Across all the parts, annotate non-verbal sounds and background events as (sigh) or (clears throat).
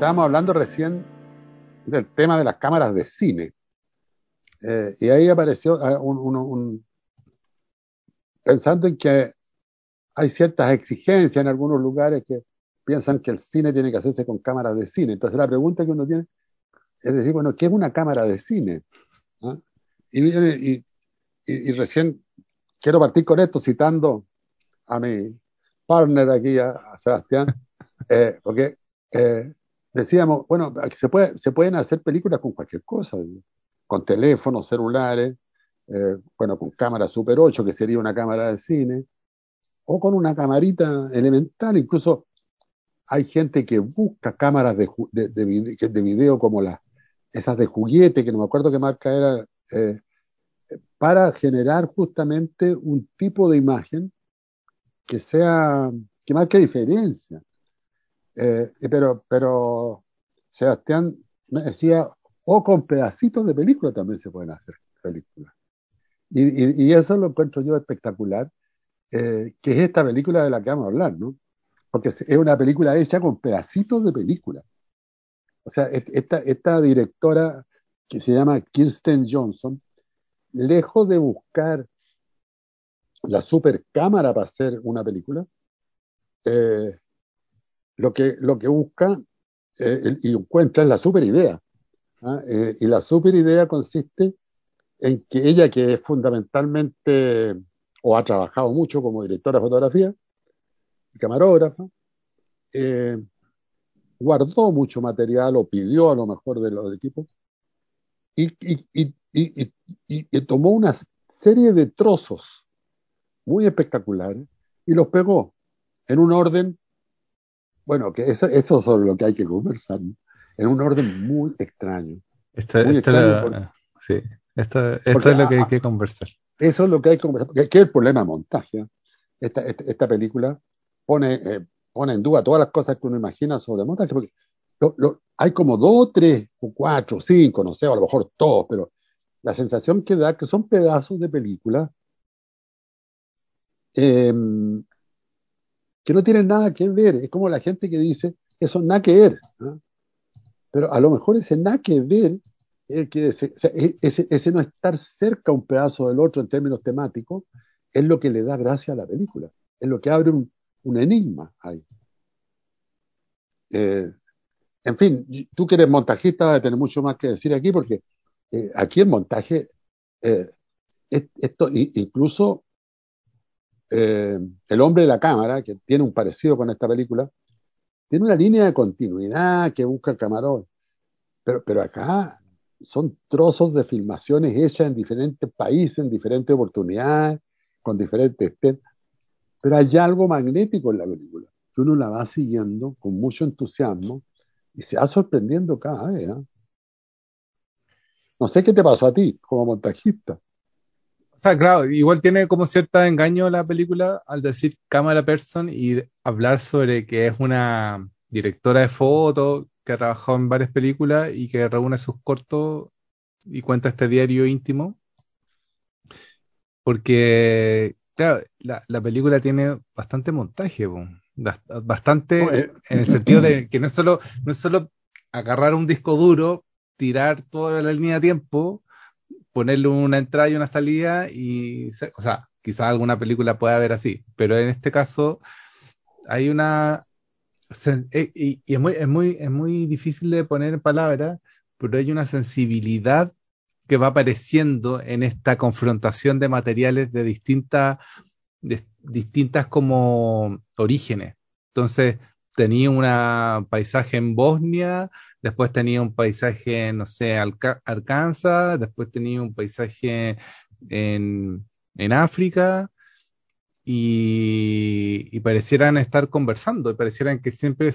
estábamos hablando recién del tema de las cámaras de cine. Eh, y ahí apareció ah, un, un, pensando en que hay ciertas exigencias en algunos lugares que piensan que el cine tiene que hacerse con cámaras de cine. Entonces la pregunta que uno tiene es decir, bueno, ¿qué es una cámara de cine? ¿Ah? Y, y, recién quiero partir con esto citando a mi partner aquí, a, Sebastián, (laughs) eh, porque eh, decíamos, bueno, se, puede, se pueden hacer películas con cualquier cosa, con teléfonos, celulares, eh, bueno, con cámara Super 8, que sería una cámara de cine, o con una camarita elemental, incluso hay gente que busca cámaras de, de, de, video como las esas de juguete, que no me acuerdo qué marca era, eh, para generar justamente un tipo de imagen que sea, que marque diferencia. Eh, pero, pero Sebastián me decía, o con pedacitos de película también se pueden hacer películas. Y, eso lo encuentro yo espectacular, eh, que es esta película de la que vamos a hablar, ¿no? Porque es una película hecha con pedacitos de película. O sea, esta, esta directora que se llama Kirsten Johnson, lejos de buscar la super cámara para hacer una película, eh, lo, que, lo que busca eh, y encuentra es la super idea. ¿ah? Eh, y la super idea consiste en que ella, que es fundamentalmente o ha trabajado mucho como directora de fotografía y camarógrafa, guardó mucho material o pidió a lo mejor de los equipos y, y, y, y, tomó una serie de trozos muy espectaculares y los pegó en un orden, bueno, que eso, eso es lo que hay que conversar, en un orden muy extraño. Esta, sí, esto, es lo que hay que conversar. Eso es lo que hay que conversar, porque ¿qué es el problema de montaje? Esta, esta, película pone, eh, pone en duda todas las cosas que uno imagina sobre montaje, porque hay como dos, tres, o cuatro, cinco, no sé, a lo mejor todos, pero la sensación que da que son pedazos de película em, que no tienen nada que ver. Es como la gente que dice, eso nada que ver. Pero a lo mejor ese nada que ver, que ese, ese, ese, no estar cerca un pedazo del otro en términos temáticos, es lo que le da gracia a la película. Es lo que abre un, un enigma ahí. Eh, en fin, tú que eres montajista vas a tener mucho más que decir aquí porque eh, aquí el montaje, eh, esto incluso el hombre de la cámara, que tiene un parecido con esta película, tiene una línea de continuidad que busca el camarón, pero, pero acá son trozos de filmaciones hechas en diferentes países, en diferentes oportunidades, con diferentes pero hay algo magnético en la película, que uno la va siguiendo con mucho entusiasmo y se va sorprendiendo cada vez. ¿eh? No sé qué te pasó a ti como montajista. O sea, claro, igual tiene como cierto engaño la película al decir cámara person y hablar sobre que es una directora de fotos que ha trabajado en varias películas y que reúne sus cortos y cuenta este diario íntimo. Porque Claro, la, la película tiene bastante montaje, bastante en el sentido de que no es solo, no es solo agarrar un disco duro, tirar toda la línea de tiempo, ponerle una entrada y una salida y, o sea, quizás alguna película pueda haber así, pero en este caso hay una eh, y, es muy, es muy, es muy difícil de poner en palabras, pero hay una sensibilidad que va apareciendo en esta confrontación de materiales de distintas, distintas como orígenes. Entonces, tenía un paisaje en Bosnia, después tenía un paisaje, no sé, Arkansas, después tenía un paisaje en, en África, y, y, parecieran estar conversando, y parecieran que siempre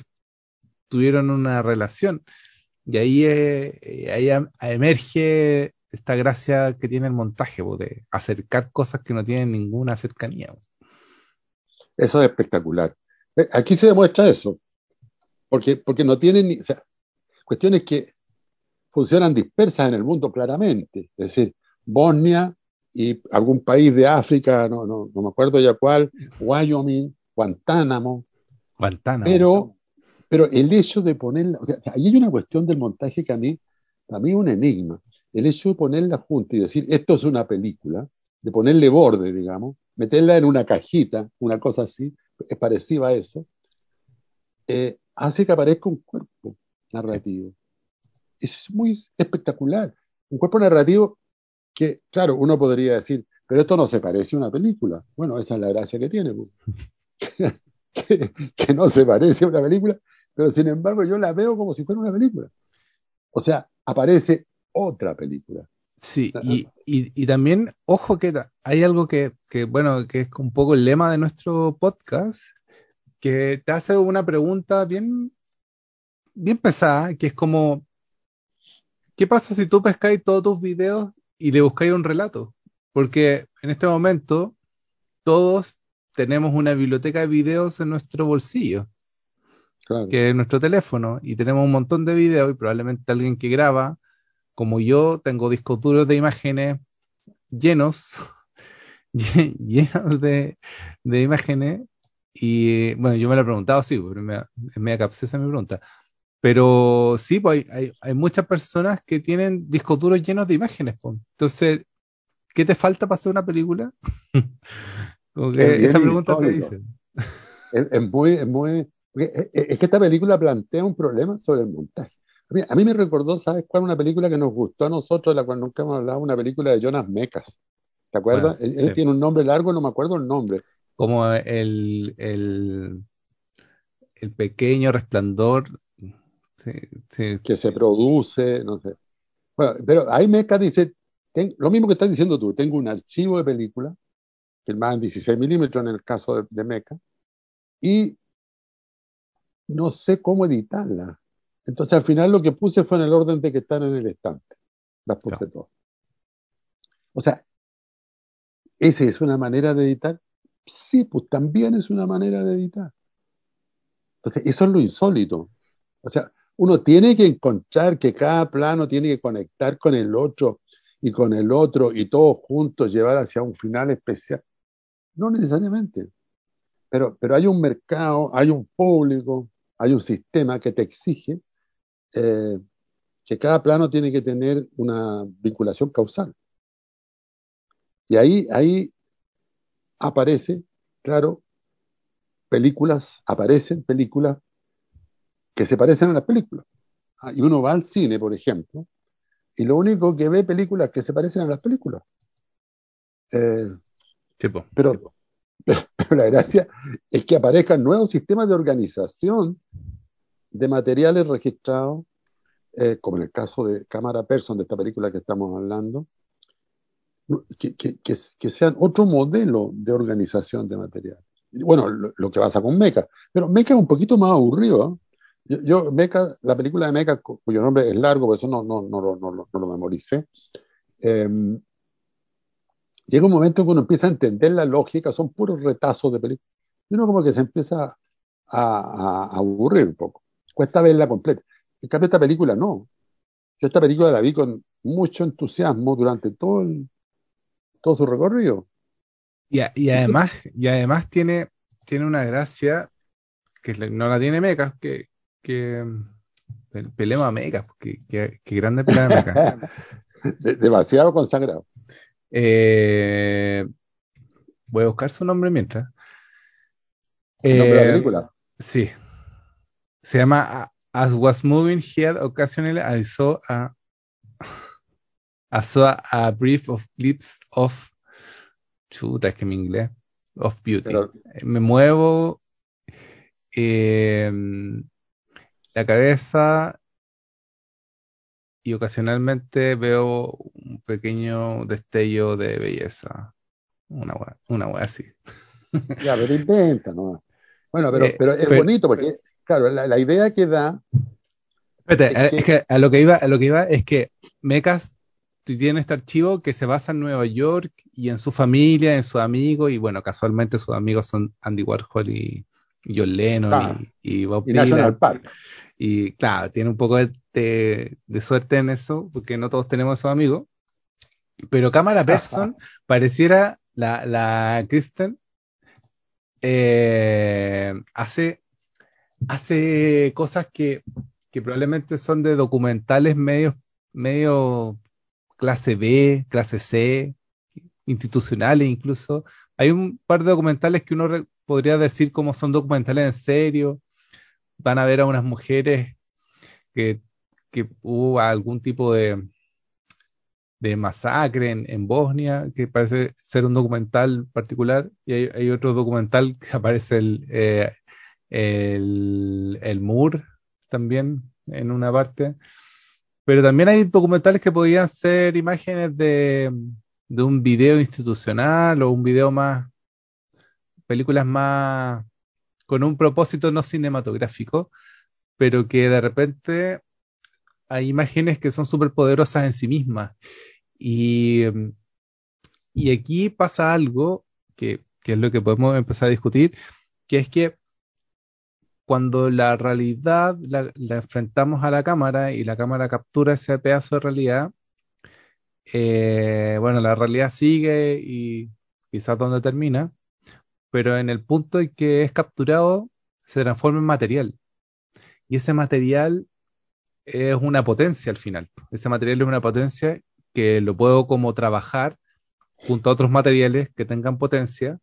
tuvieron una relación. Y ahí, eh, ahí emerge esta gracia que tiene el montaje, de acercar cosas que no tienen ninguna cercanía. Eso es espectacular. Eh, aquí se demuestra eso, porque, porque no tienen, o sea, cuestiones que funcionan dispersas en el mundo claramente, es decir, Bosnia y algún país de África, no, no, no me acuerdo ya cuál, Wyoming, Guantánamo, Guantánamo. Pero, pero el hecho de ponerla, o sea, ahí hay una cuestión del montaje que a mí, a mí es un enigma. El hecho de ponerla junta y decir, esto es una película, de ponerle borde, digamos, meterla en una cajita, una cosa así, es parecida a eso, eh, hace que aparezca un cuerpo narrativo. Eso es muy espectacular. Un cuerpo narrativo que, claro, uno podría decir, pero esto no se parece a una película. Bueno, esa es la gracia que tiene. Pues. (laughs) que, no se parece a una película, pero sin embargo yo la veo como si fuera una película. O sea, aparece otra película. Sí, y, y, también, ojo que hay algo que, que, bueno, que es un poco el lema de nuestro podcast, que te hace una pregunta bien, bien pesada, que es como, ¿qué pasa si tú pescáis todos tus videos y le buscáis un relato? Porque en este momento todos tenemos una biblioteca de videos en nuestro bolsillo, que es nuestro teléfono, y tenemos un montón de videos y probablemente alguien que graba, como yo, tengo discos duros de imágenes llenos, (laughs) llenos de, imágenes, y bueno, yo me lo he preguntado, sí, pero es media capciosa mi pregunta. Pero sí, pues hay, hay, muchas personas que tienen discos duros llenos de imágenes. Pues. Entonces, ¿qué te falta para hacer una película? (laughs) esa pregunta te dice. Es, muy, es muy. Es, que esta película plantea un problema sobre el montaje. A mí, me recordó, ¿sabes cuál? Una película que nos gustó a nosotros, de la cual nunca hemos hablado, una película de Jonas Mecas. ¿Te acuerdas? él, tiene un nombre largo, no me acuerdo el nombre. Como el, el, el pequeño resplandor que se produce, no sé. Bueno, pero ahí Mecas dice, lo mismo que estás diciendo tú, tengo un archivo de película filmada en 16 milímetros en el caso de, Meca, y no sé cómo editarla. Entonces al final lo que puse fue en el orden de que están en el estante. Las puse todas. O sea, ¿esa es una manera de editar? Sí, pues también es una manera de editar. Entonces, eso es lo insólito. O sea, uno tiene que encontrar que cada plano tiene que conectar con el otro y con el otro y todos juntos llevar hacia un final especial. No necesariamente. Pero, pero hay un mercado, hay un público, hay un sistema que te exige eh, que cada plano tiene que tener una vinculación causal. Y ahí, ahí aparece, claro, películas, aparecen películas que se parecen a las películas. Ah, y uno va al cine, por ejemplo, y lo único que ve películas que se parecen a las películas. Eh, (laughs) pero, la gracia es que aparezcan nuevos sistemas de organización de materiales registrados, eh, como en el caso de Cámara Person, de esta película que estamos hablando, que, sean otro modelo de organización de materiales. Bueno, lo, que pasa con Meca, pero Meca es un poquito más aburrido. ¿eh? Yo, Meca, la película de Meca, cuyo nombre es largo, por eso no, no, no, no, no, lo memoricé, eh, llega un momento en que uno empieza a entender la lógica, son puros retazos de película. Y uno como que se empieza a, aburrir un poco. Cuesta verla completa. En cambio, esta película no. Yo esta película la vi con mucho entusiasmo durante todo, el, todo su recorrido. Y, y además, y además tiene, tiene una gracia que no la tiene Meca, que, que pelema a Meca, que, que, grande pelea Meca. (laughs) demasiado consagrado. Eh, voy a buscar su nombre mientras. ¿El nombre de la eh, película? Sí. Se llama As Was Moving Here Occasionally I saw a, I saw a brief of clips of chuta, es que mi inglés of beauty. Me muevo eh, la cabeza y ocasionalmente veo un pequeño destello de belleza. Una wea, una así. Ya, pero intenta, ¿no? Bueno, pero, eh, pero es bonito porque, claro, la, idea que da. Espérate, es, que, a lo que iba, a lo que iba es que Mecas tiene este archivo que se basa en Nueva York y en su familia, en sus amigos, y bueno, casualmente sus amigos son Andy Warhol y, John Lennon y, Bob Dylan. Y claro, tiene un poco de, suerte en eso, porque no todos tenemos esos amigos. Pero Cámara Person pareciera la, la Kristen eh, hace, hace cosas que, que probablemente son de documentales medio, medio clase B, clase C, institucionales incluso. Hay un par de documentales que uno podría decir como son documentales en serio. Van a ver a unas mujeres que, que hubo algún tipo de, de masacre en, Bosnia, que parece ser un documental particular, y hay, otro documental que aparece el, eh, el, el Moore también en una parte. Pero también hay documentales que podían ser imágenes de, de un video institucional o un video más, películas más con un propósito no cinematográfico, pero que de repente hay imágenes que son súper poderosas en sí mismas. Y, y aquí pasa algo que, que, es lo que podemos empezar a discutir, que es que cuando la realidad la, enfrentamos a la cámara y la cámara captura ese pedazo de realidad, eh, bueno, la realidad sigue y quizás donde termina, pero en el punto en que es capturado se transforma en material. Y ese material es una potencia al final. Ese material es una potencia que lo puedo como trabajar junto a otros materiales que tengan potencia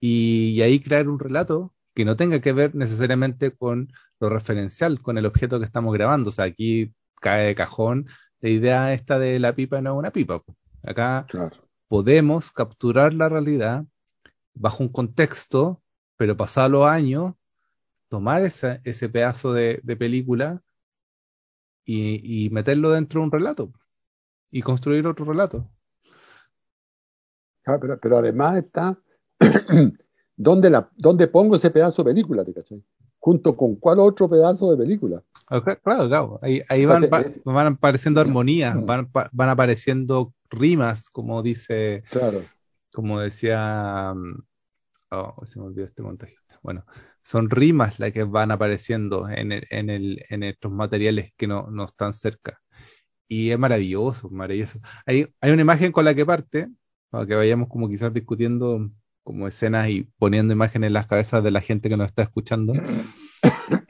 y, ahí crear un relato que no tenga que ver necesariamente con lo referencial, con el objeto que estamos grabando. O sea, aquí cae de cajón la idea esta de la pipa no es una pipa. Acá podemos capturar la realidad bajo un contexto, pero pasado los años, tomar ese, ese pedazo de, película y, meterlo dentro de un relato y construir otro relato. Ah, pero, pero además está, (clears throat) ¿dónde, la, ¿dónde pongo ese pedazo de película? ¿te ¿Junto con cuál otro pedazo de película? claro, claro. Ahí, ahí van, eh, van, apareciendo armonías, van, van apareciendo rimas, como dice, claro. como decía, mm, oh, se me olvidó este montaje. Bueno, son rimas las que van apareciendo en, el, en, el, en estos materiales que no, no están cerca. Y es maravilloso, maravilloso. Hay, hay una imagen con la que parte, para que vayamos como quizás discutiendo como escenas y poniendo imágenes en las cabezas de la gente que nos está escuchando. (coughs)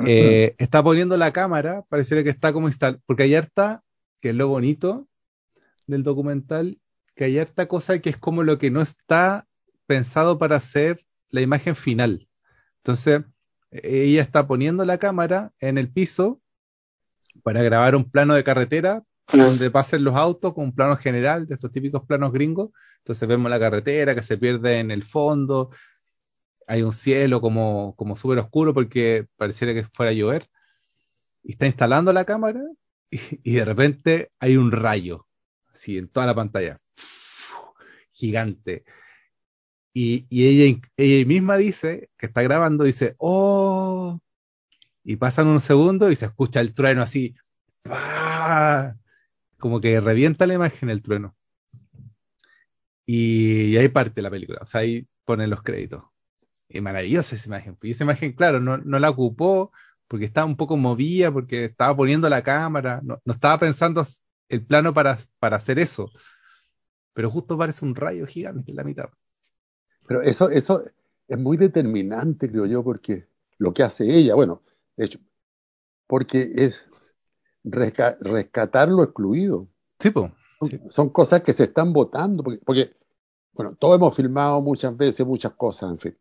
Eh, está poniendo la cámara, pareciera que está como instalado, porque hay harta, que es lo bonito del documental, que hay harta cosa que es como lo que no está pensado para hacer la imagen final. Entonces, ella está poniendo la cámara en el piso para grabar un plano de carretera donde pasen los autos con un plano general de estos típicos planos gringos. Entonces vemos la carretera que se pierde en el fondo, hay un cielo como, como súper oscuro porque pareciera que fuera a llover. Y está instalando la cámara y, de repente hay un rayo, así en toda la pantalla, gigante. Y, y ella, ella misma dice, que está grabando, dice, oh, y pasan unos segundos y se escucha el trueno así, como que revienta la imagen el trueno. Y, ahí parte la película, o sea, ahí ponen los créditos. Y maravillosa esa imagen. Y esa imagen, claro, no, no la ocupó porque estaba un poco movida, porque estaba poniendo la cámara, no, no estaba pensando el plano para, para hacer eso. Pero justo parece un rayo gigante en la mitad. Pero eso, eso es muy determinante, creo yo, porque lo que hace ella, bueno, de hecho, porque es rescatar lo excluido. Sí, pues. Son cosas que se están votando, porque, porque, bueno, todos hemos filmado muchas veces muchas cosas, en fin.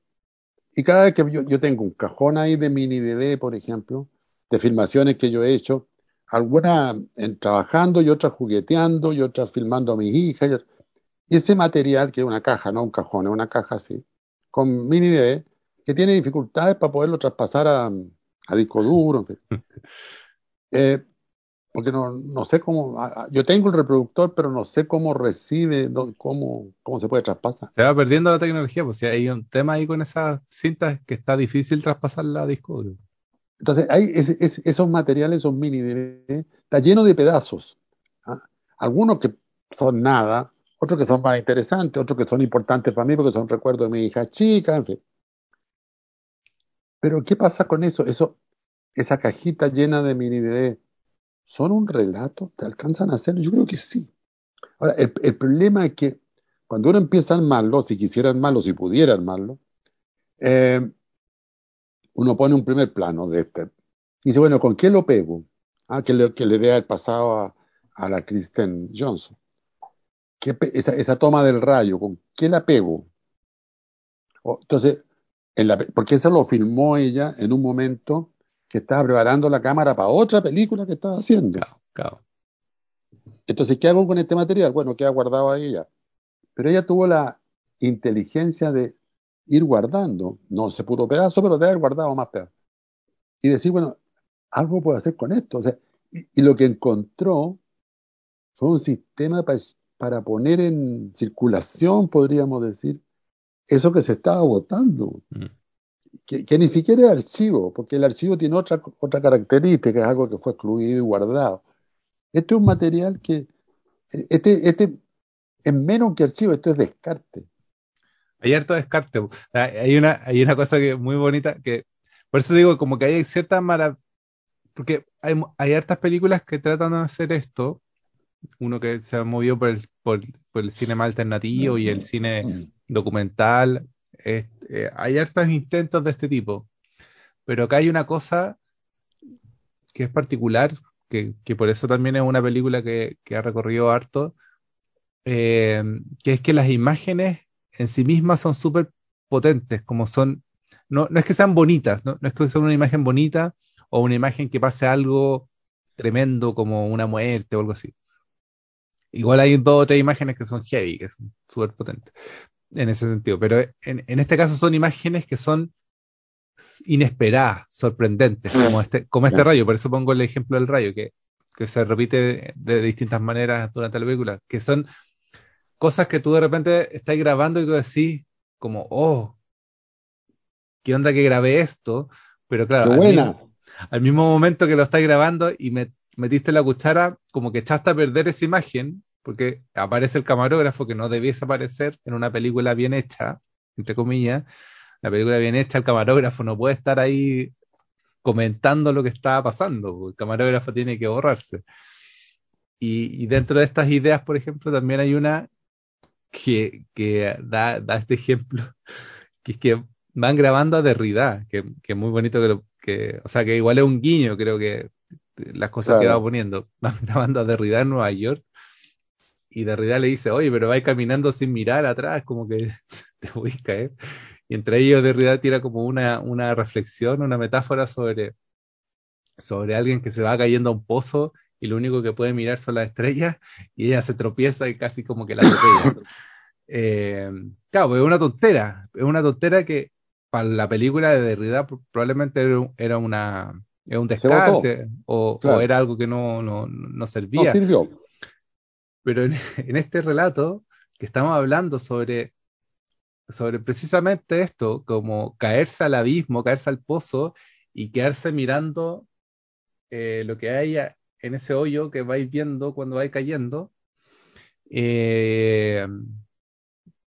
Y cada vez que yo, yo tengo un cajón ahí de mini DD, por ejemplo, de filmaciones que yo he hecho, algunas trabajando y otras jugueteando y otras filmando a mis hijas. Y, ese material, que es una caja, no un cajón, es una caja así, con mini DD, que tiene dificultades para poderlo traspasar a, a disco duro. (laughs) eh, porque no, no sé cómo, yo tengo el reproductor, pero no sé cómo recibe, cómo, cómo se puede traspasar. Se va perdiendo la tecnología, pues si hay un tema ahí con esas cintas que está difícil traspasar la disco duro. Entonces, hay esos materiales, esos mini DVD, está lleno de pedazos. ¿ah? Algunos que son nada, otros que son más interesantes, otros que son importantes para mí porque son recuerdos de mi hija chica, en fin. Pero, ¿qué pasa con eso? Eso, esa cajita llena de mini ¿Son un relato? ¿Te alcanzan a hacerlo? Yo creo que sí. Ahora, el, problema es que cuando uno empieza a armarlo, si quisiera armarlo, si pudiera armarlo, eh, uno pone un primer plano de este. Dice, bueno, ¿con qué lo pego? Ah, que le, que le dé el pasado a, a la Kristen Johnson. ¿Qué, esa, esa, toma del rayo, ¿con qué la pego? Entonces, porque eso lo filmó ella en un momento que estaba preparando la cámara para otra película que estaba haciendo. Claro, claro. Entonces, ¿qué hago con este material? Bueno, queda guardado ahí ella. Pero ella tuvo la inteligencia de ir guardando, no se pudo pedazo, pero de haber guardado más pedazos. Y decir, bueno, algo puedo hacer con esto. O sea, y, y lo que encontró fue un sistema pa, para poner en circulación, podríamos decir, eso que se estaba votando. Mm. Que, que, ni siquiera es archivo, porque el archivo tiene otra, otra característica, es algo que fue excluido y guardado. Este es un material que, este, este es menos que archivo, esto es descarte. Hay harto descarte. Hay una, hay una cosa que muy bonita, que por eso digo, como que hay cierta maravilla, porque hay, hay hartas películas que tratan de hacer esto, uno que se ha movido por el, por, por el cine más alternativo y el cine documental. Eh, hay hartos intentos de este tipo. Pero acá hay una cosa que es particular, que, por eso también es una película que, ha recorrido harto, eh, que es que las imágenes en sí mismas son súper potentes, como son, no, no es que sean bonitas, ¿no? no es que sea una imagen bonita o una imagen que pase algo tremendo como una muerte o algo así. Igual hay dos o tres imágenes que son heavy, que son súper potentes en ese sentido, pero en, en, este caso son imágenes que son inesperadas, sorprendentes, como este, como este rayo, por eso pongo el ejemplo del rayo, que, que se repite de, de distintas maneras durante la película, que son cosas que tú de repente estás grabando y tú decís como, oh, ¿qué onda que grabé esto? Pero claro, al mismo, al mismo, momento que lo estás grabando y me, metiste la cuchara, como que echaste a perder esa imagen, porque aparece el camarógrafo que no debiese aparecer en una película bien hecha, entre comillas. La película bien hecha, el camarógrafo no puede estar ahí comentando lo que está pasando, el camarógrafo tiene que borrarse. Y, y, dentro de estas ideas, por ejemplo, también hay una que, que da, da, este ejemplo, (laughs) que es que van grabando a Derrida, que, que es muy bonito que, lo, que, o sea, que igual es un guiño, creo que las cosas claro. que va poniendo. (laughs) Van grabando a Derrida en Nueva York y Derrida le dice, oye, pero vais caminando sin mirar atrás, como que (laughs) te voy a caer. Y entre ellos Derrida tira como una, una reflexión, una metáfora sobre, sobre alguien que se va cayendo a un pozo y lo único que puede mirar son las estrellas y ella se tropieza y casi como que la atropella. (coughs) eh, claro, pues es una tontera, es una tontera que para la película de Derrida probablemente era una era un descarte o, claro. o, era algo que no, no, no servía. No sirvió. Pero en, (laughs) en, este relato que estamos hablando sobre, sobre precisamente esto, como caerse al abismo, caerse al pozo y quedarse mirando eh, lo que hay en ese hoyo que vais viendo cuando vais cayendo. Eh,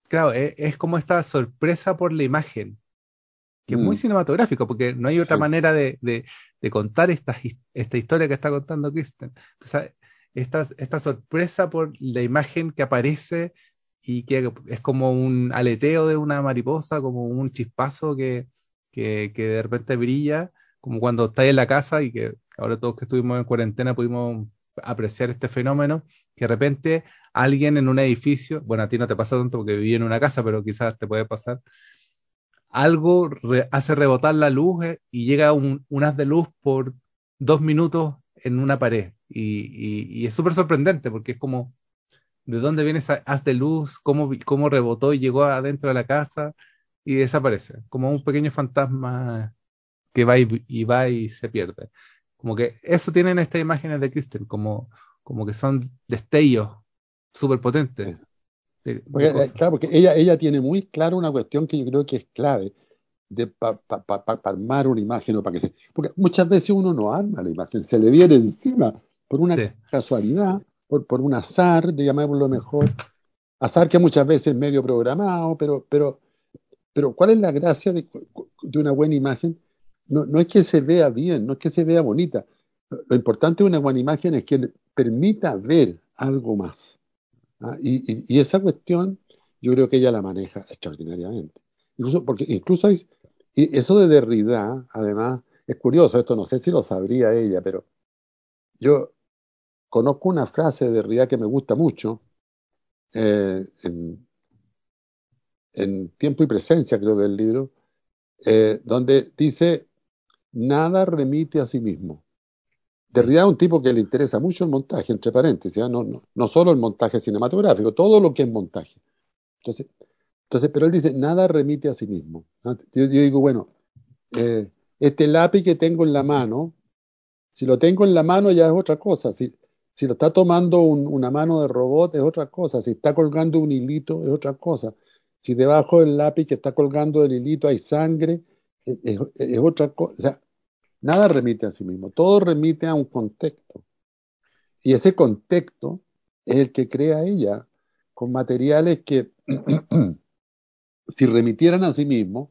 claro, es, es, como esta sorpresa por la imagen, que mm. es muy cinematográfico, porque no hay otra sí. manera de, de, de, contar esta, esta historia que está contando Kristen. Entonces, esta, sorpresa por la imagen que aparece y que es como un aleteo de una mariposa, como un chispazo que, que, de repente brilla, como cuando estáis en la casa y que ahora todos que estuvimos en cuarentena pudimos apreciar este fenómeno, que de repente alguien en un edificio, bueno, a ti no te pasa tanto porque viví en una casa, pero quizás te puede pasar, algo hace rebotar la luz eh, y llega un, un, haz de luz por dos minutos en una pared. Y, y, y es súper sorprendente porque es como, ¿de dónde viene esa haz de luz? ¿Cómo, ¿Cómo rebotó y llegó adentro de la casa? Y desaparece, como un pequeño fantasma que va y, y va y se pierde. Como que eso tienen estas imágenes de Kristen, como, como que son destellos súper potentes. De, porque, de claro, porque ella, ella tiene muy claro una cuestión que yo creo que es clave de para pa, pa, pa, armar una imagen o para que se, porque muchas veces uno no arma la imagen, se le viene encima por una sí. casualidad, por, por un azar, de llamarlo mejor, azar que muchas veces es medio programado, pero, pero, pero ¿cuál es la gracia de, de una buena imagen? No, no es que se vea bien, no es que se vea bonita. Lo importante de una buena imagen es que permita ver algo más. ¿ah? Y, y, y, esa cuestión yo creo que ella la maneja extraordinariamente. Incluso, porque incluso hay, Y eso de Derrida, además, es curioso, esto no sé si lo sabría ella, pero yo conozco una frase de Derrida que me gusta mucho, eh, en, Tiempo y Presencia, creo del libro, eh, donde dice, nada remite a sí mismo. Derrida es un tipo que le interesa mucho el montaje, entre paréntesis, ¿eh? no, no, solo el montaje cinematográfico, todo lo que es montaje. Entonces, entonces pero él dice, nada remite a sí mismo. Yo, digo, bueno, eh, este lápiz que tengo en la mano, si lo tengo en la mano ya es otra cosa. Si, si lo está tomando una mano de robot es otra cosa. Si está colgando un hilito es otra cosa. Si debajo del lápiz que está colgando el hilito hay sangre, es, es otra cosa. O sea, Nada remite a sí mismo, todo remite a un contexto. Y ese contexto es el que crea ella con materiales que, (clears throat) si remitieran a sí mismos,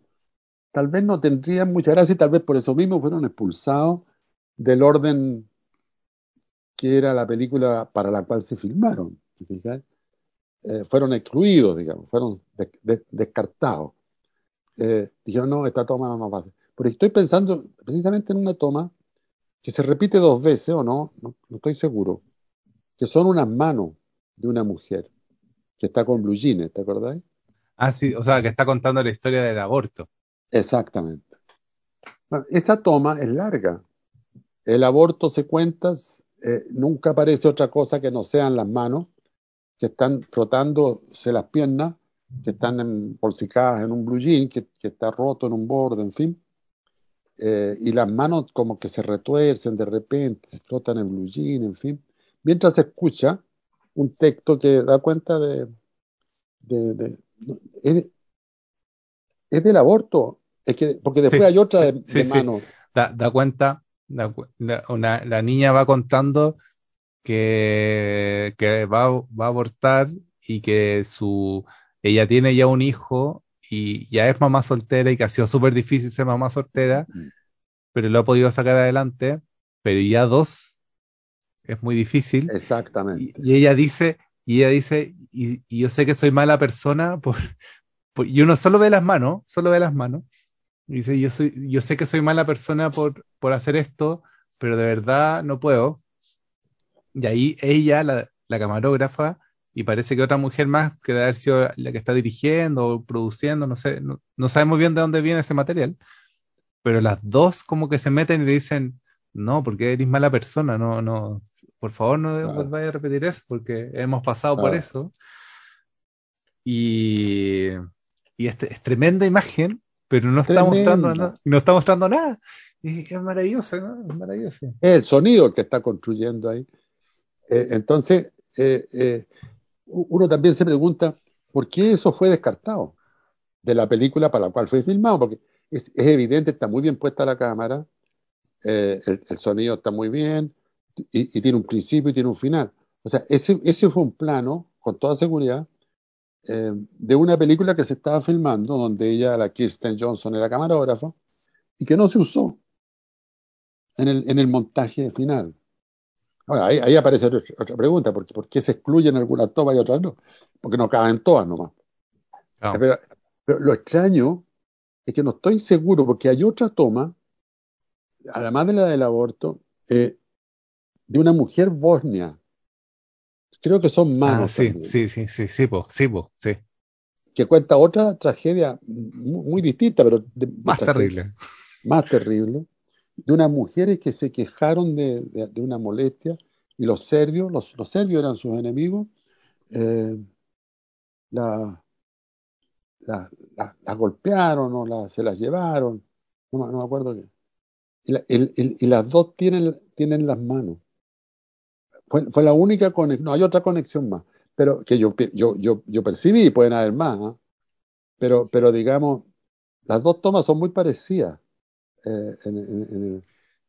tal vez no tendrían mucha gracia y tal vez por eso mismo fueron expulsados del orden que era la película para la cual se filmaron. Eh, fueron excluidos, digamos, fueron descartados. Eh, dijeron, no, esta toma no nos va a hacer. Porque estoy pensando precisamente en una toma que se repite dos veces, o no, no, estoy seguro, que son unas manos de una mujer que está con blue ¿te acordáis? Ah, sí, o sea, que está contando la historia del aborto. Exactamente. esa toma es larga. El aborto se cuenta, eh, nunca aparece otra cosa que no sean las manos que están frotándose las piernas, que están embolsicadas en un blue jean, que, está roto en un borde, en fin. Eh, y las manos como que se retuercen de repente, se frotan en blue jean, en fin, mientras se escucha un texto que da cuenta de, es, del aborto, es que, porque después hay otra de, mano. Da, da, cuenta, una, la niña va contando que, que va, va a abortar y que su ella tiene ya un hijo y ya es mamá soltera y que ha sido súper difícil ser mamá soltera, mm. pero lo ha podido sacar adelante, pero ya dos es muy difícil. Exactamente. Y, ella dice, y ella dice, y, yo sé que soy mala persona por, y uno solo ve las manos, solo ve las manos. Y dice, yo soy, yo sé que soy mala persona por, por hacer esto, pero de verdad no puedo. Y ahí ella, la, la camarógrafa, y parece que otra mujer más que debe haber sido la que está dirigiendo o produciendo, no sé, no, sabemos bien de dónde viene ese material, pero las dos como que se meten y le dicen, no, porque eres mala persona, no, no, por favor no claro. a repetir eso, porque hemos pasado por eso. Y, y este, es tremenda imagen, pero no está mostrando nada, no está mostrando nada. Y es maravilloso, ¿no? Es maravilloso. Es el sonido que está construyendo ahí. Eh, entonces, eh, eh, uno también se pregunta por qué eso fue descartado de la película para la cual fue filmado, porque es, evidente, está muy bien puesta la cámara, eh, el, sonido está muy bien, y, tiene un principio y tiene un final. O sea, ese, ese fue un plano, con toda seguridad, eh, de una película que se estaba filmando, donde ella, la Kirsten Johnson, era camarógrafa, y que no se usó en el, en el montaje final ahí, aparece otra, pregunta, porque ¿por qué se excluyen algunas tomas y otras no? Porque no caben todas nomás. Pero, lo extraño es que no estoy seguro, porque hay otra toma, además de la del aborto, eh, de una mujer bosnia. Creo que son más. Ah, sí, sí, sí, sí, sí, sí, sí. Que cuenta otra tragedia muy, distinta, pero más terrible. Más terrible de unas mujeres que se quejaron de, de, una molestia y los serbios, los, los serbios eran sus enemigos, eh, la, la, la, golpearon o la, se las llevaron, no, no me acuerdo qué. Y, el, y, las dos tienen, tienen las manos. Fue, fue la única conexión, no hay otra conexión más, pero que yo, yo, yo, yo percibí, pueden haber más, ¿ah? pero, pero digamos, las dos tomas son muy parecidas. Eh,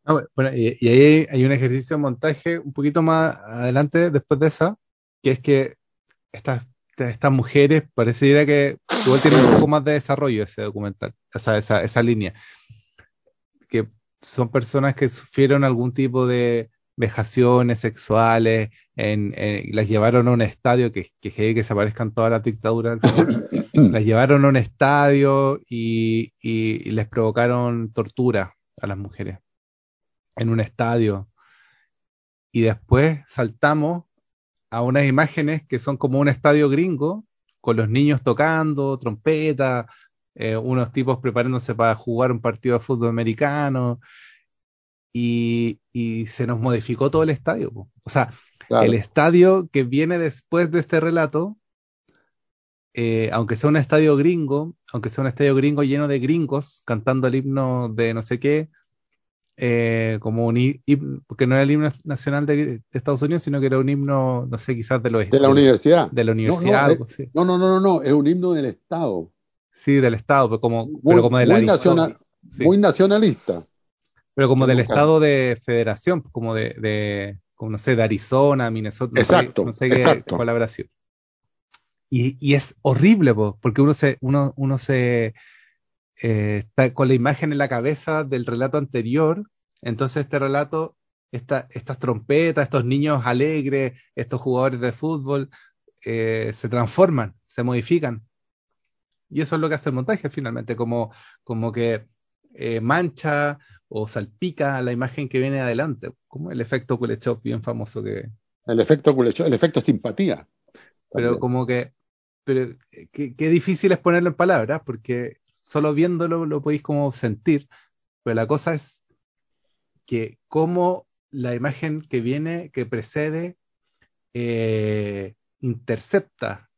ah, bueno, y, ahí hay un ejercicio de montaje un poquito más adelante, después de esa, que es que estas, estas mujeres pareciera que igual tienen un poco más de desarrollo ese documental, o sea, esa, esa línea, son personas que sufrieron algún tipo de, vejaciones sexuales, en, las llevaron a un estadio, que, que, que se aparezcan todas las dictaduras, (coughs) las llevaron a un estadio y, y, les provocaron tortura a las mujeres en un estadio. Y después saltamos a unas imágenes que son como un estadio gringo, con los niños tocando, trompeta, eh, unos tipos preparándose para jugar un partido de fútbol americano, y, y se nos modificó todo el estadio. O sea, el estadio que viene después de este relato, eh, aunque sea un estadio gringo, aunque sea un estadio gringo lleno de gringos cantando el himno de no sé qué, eh, como un himno, porque no era el himno nacional de, Estados Unidos, sino que era un himno, no sé, quizás de los de la universidad. De la universidad. No, no, no, no, no, es un himno del Estado. Sí, del Estado, pero como, pero como de la nacional, Muy nacionalista. Pero como del estado de federación, como de, de como no sé, de Arizona, Minnesota, exacto, no sé, qué palabra Y, y es horrible, porque uno se, uno, uno se eh, está con la imagen en la cabeza del relato anterior, entonces este relato, esta, estas trompetas, estos niños alegres, estos jugadores de fútbol, eh, se transforman, se modifican. Y eso es lo que hace el montaje finalmente, como, como que eh, mancha o salpica la imagen que viene adelante, como el efecto Kuleshov bien famoso que... El efecto Kuleshov, el efecto simpatía. Pero como que, pero qué, difícil es ponerlo en palabras, porque solo viéndolo lo podéis como sentir, pero la cosa es que como la imagen que viene, que precede, eh, intercepta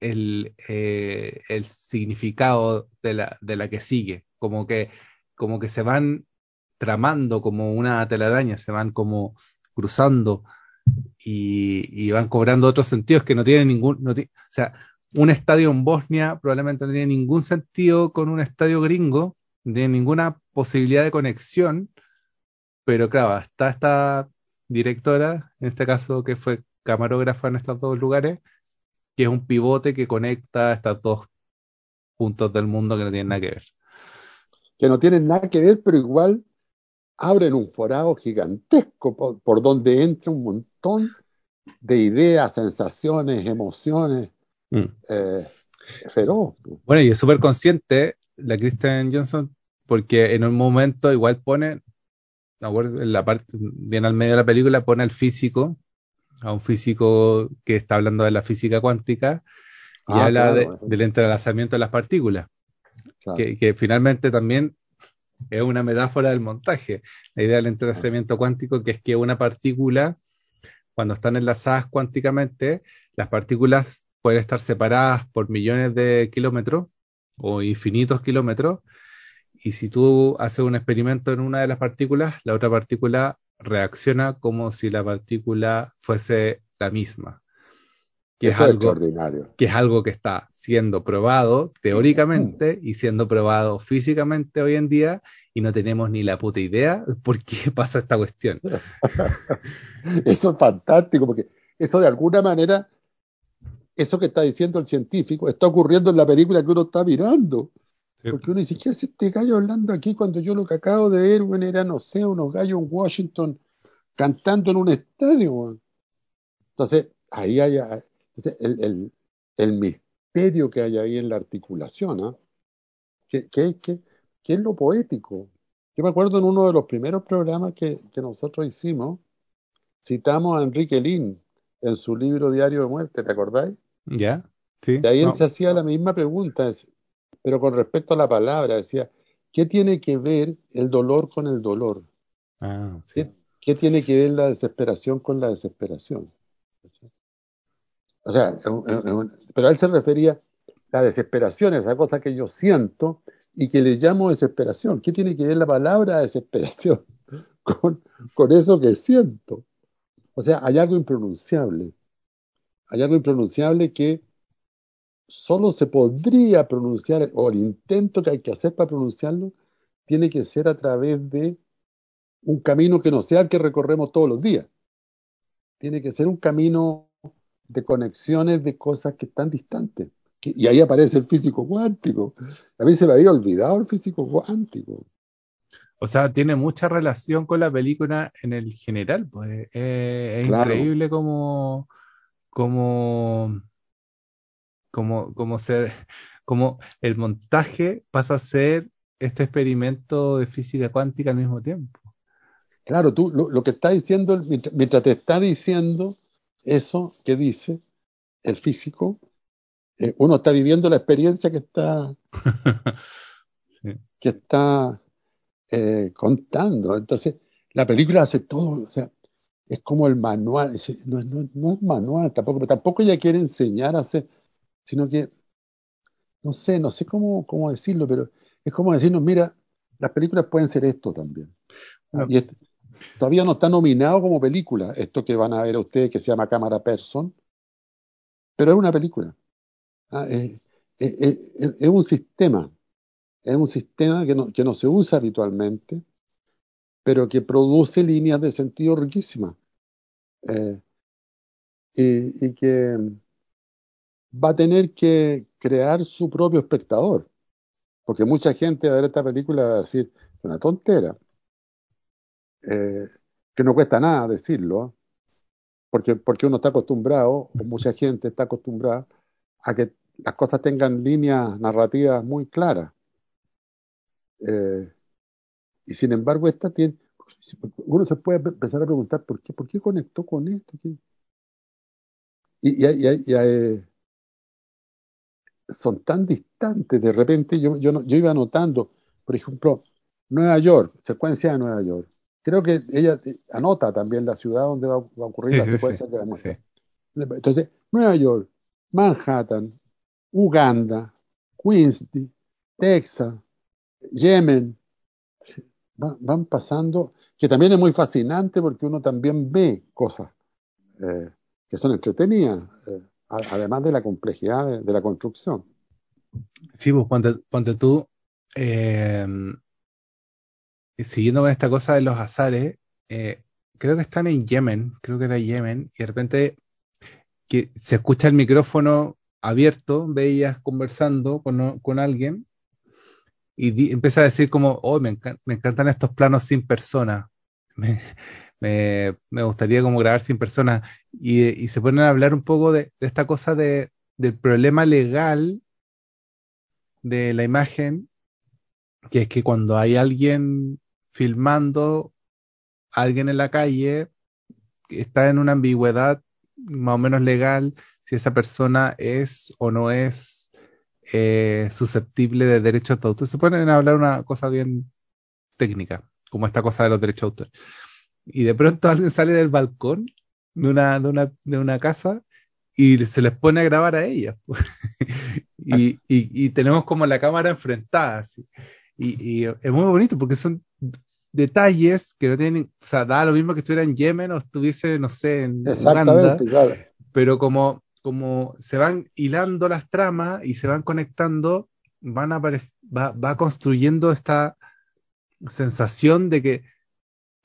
el, eh, el significado de la, de la que sigue. Como que, como que se van tramando como una telaraña, se van como cruzando y, van cobrando otros sentidos que no tienen ningún, no o sea, un estadio en Bosnia probablemente no tiene ningún sentido con un estadio gringo, no tiene ninguna posibilidad de conexión, pero claro, está esta directora, en este caso que fue camarógrafa en estos dos lugares, que es un pivote que conecta estos dos puntos del mundo que no tienen nada que ver que no tienen nada que ver, pero igual abren un forado gigantesco por, donde entra un montón de ideas, sensaciones, emociones. Mm. Eh, feroz. Bueno, y es súper consciente la Kristen Johnson, porque en un momento igual pone, en la parte, bien al medio de la película, pone al físico, a un físico que está hablando de la física cuántica, y ah, habla del entrelazamiento de las partículas que, finalmente también es una metáfora del montaje. La idea del entrelazamiento cuántico, que es que una partícula, cuando están enlazadas cuánticamente, las partículas pueden estar separadas por millones de kilómetros o infinitos kilómetros, y si tú haces un experimento en una de las partículas, la otra partícula reacciona como si la partícula fuese la misma que es, algo, que es algo que está siendo probado teóricamente y siendo probado físicamente hoy en día y no tenemos ni la puta idea por qué (laughs) pasa esta cuestión. (laughs) eso es fantástico porque eso de alguna manera, eso que está diciendo el científico, está ocurriendo en la película que uno está mirando. Porque uno dice, ¿qué hace este gallo hablando aquí cuando yo lo que acabo de ver bueno, era, no sé, unos gallos en Washington cantando en un estadio? Entonces, ahí hay, el, el, el, misterio que hay ahí en la articulación, ¿ah? ¿Qué, qué, qué, es lo poético? Yo me acuerdo en uno de los primeros programas que, que nosotros hicimos, citamos a Enrique Lin en su libro Diario de Muerte, ¿te acordáis? Ya, sí. De ahí él se hacía la misma pregunta, pero con respecto a la palabra, decía, ¿qué tiene que ver el dolor con el dolor? Ah, sí. ¿Qué, ¿Qué, tiene que ver la desesperación con la desesperación? O sea, pero a él se refería a la desesperación, esa cosa que yo siento y que le llamo desesperación. ¿Qué tiene que ver la palabra desesperación (laughs) con, con eso que siento? O sea, hay algo impronunciable. Hay algo impronunciable que solo se podría pronunciar, o el intento que hay que hacer para pronunciarlo, tiene que ser a través de un camino que no sea el que recorremos todos los días. Tiene que ser un camino de conexiones de cosas que están distantes. Y ahí aparece el físico cuántico. A mí se me había olvidado el físico cuántico. O sea, tiene mucha relación con la película en el general, pues es increíble como, como, como, como ser, como el montaje pasa a ser este experimento de física cuántica al mismo tiempo. Claro, tú lo, que está diciendo, mientras, te está diciendo eso que dice el físico, eh, uno está viviendo la experiencia que está, (laughs) que está eh, contando. Entonces, la película hace todo, o sea, es como el manual, no, no, es manual tampoco, pero tampoco ella quiere enseñar a hacer, sino que, no sé, no sé cómo, cómo decirlo, pero es como decirnos, mira, las películas pueden ser esto también. y todavía no está nominado como película, esto que van a ver a ustedes que se llama Cámara Person, pero es una película. Ah, es, un sistema, es un sistema que no, que no se usa habitualmente, pero que produce líneas de sentido riquísimas. Eh, y, y, que va a tener que crear su propio espectador. Porque mucha gente a ver esta película va a decir, es una tontera. Eh, que no cuesta nada decirlo, porque, porque uno está acostumbrado, o mucha gente está acostumbrada, a que las cosas tengan líneas narrativas muy claras. Eh, y sin embargo, esta tiene. Uno se puede empezar a preguntar por qué, por qué conectó con esto. Y, y, son tan distantes. De repente yo, yo, yo iba anotando, por ejemplo, Nueva York, secuencia de Nueva York. Creo que ella anota también la ciudad donde va, a ocurrir la secuencia de la muerte. Entonces, Nueva York, Manhattan, Uganda, Queensland, Texas, Yemen, van, pasando, que también es muy fascinante porque uno también ve cosas eh, que son entretenidas, eh, además de la complejidad de, la construcción. Sí, pues ponte, tú, eh, siguiendo con esta cosa de los azares, creo que están en Yemen, creo que era Yemen, y de repente que se escucha el micrófono abierto, veías conversando con, con alguien y empieza a decir como, oh, me, encantan estos planos sin persona. (laughs) Me, gustaría como grabar sin persona. Y, se ponen a hablar un poco de, esta cosa de, del problema legal de la imagen, que es que cuando hay alguien filmando alguien en la calle, está en una ambigüedad más o menos legal si esa persona es o no es eh, susceptible de derechos de autor. Se ponen a hablar una cosa bien técnica, como esta cosa de los derechos de autor. Y de pronto (laughs) alguien sale del balcón de una, de una, de una casa y se les pone a grabar a ella (laughs) y, y, tenemos como la cámara enfrentada. Y, y, es muy bonito porque son detalles que no tienen, o sea, da lo mismo que estuviera en Yemen o estuviese, no sé, en Uganda, pero como como se van hilando las tramas y se van conectando, van a va, va construyendo esta sensación de que,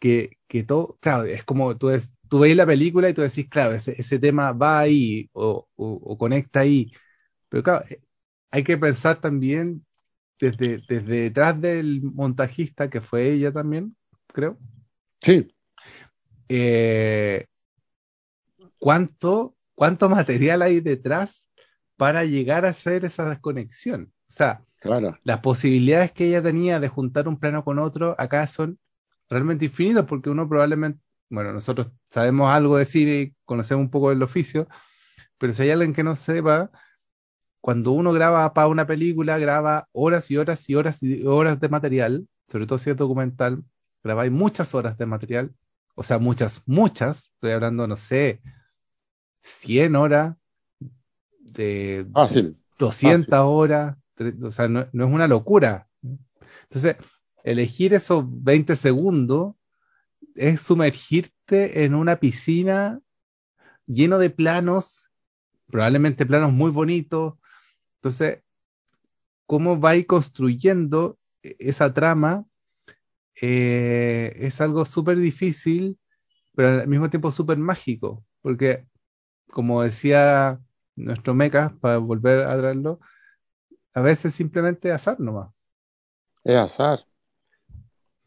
que, que, todo, claro, es como tú, ves, tú veis la película y tú decís, claro, ese, ese tema va ahí o, o, conecta ahí, pero claro, eh, hay que pensar también desde, desde detrás del montajista, que fue ella también, creo. Sí. Eh, ¿Cuánto cuánto material hay detrás para llegar a hacer esa desconexión. O sea, las posibilidades que ella tenía de juntar un plano con otro acá son realmente infinitas porque uno probablemente, bueno, nosotros sabemos algo de cine y conocemos un poco del oficio, pero si hay alguien que no sepa, cuando uno graba para una película, graba horas y horas y horas y horas de material, sobre todo si es documental, grabáis muchas horas de material, o sea, muchas, muchas, estoy hablando, no sé, 100 horas, de 200 horas, o sea, no, es una locura. Entonces, elegir esos 20 segundos es sumergirte en una piscina lleno de planos, probablemente planos muy bonitos. Entonces, ¿cómo va ir construyendo esa trama? Eh, es algo súper difícil, pero al mismo tiempo súper mágico, porque como decía nuestro meca, para volver a traerlo, a veces simplemente azar nomás. Es azar.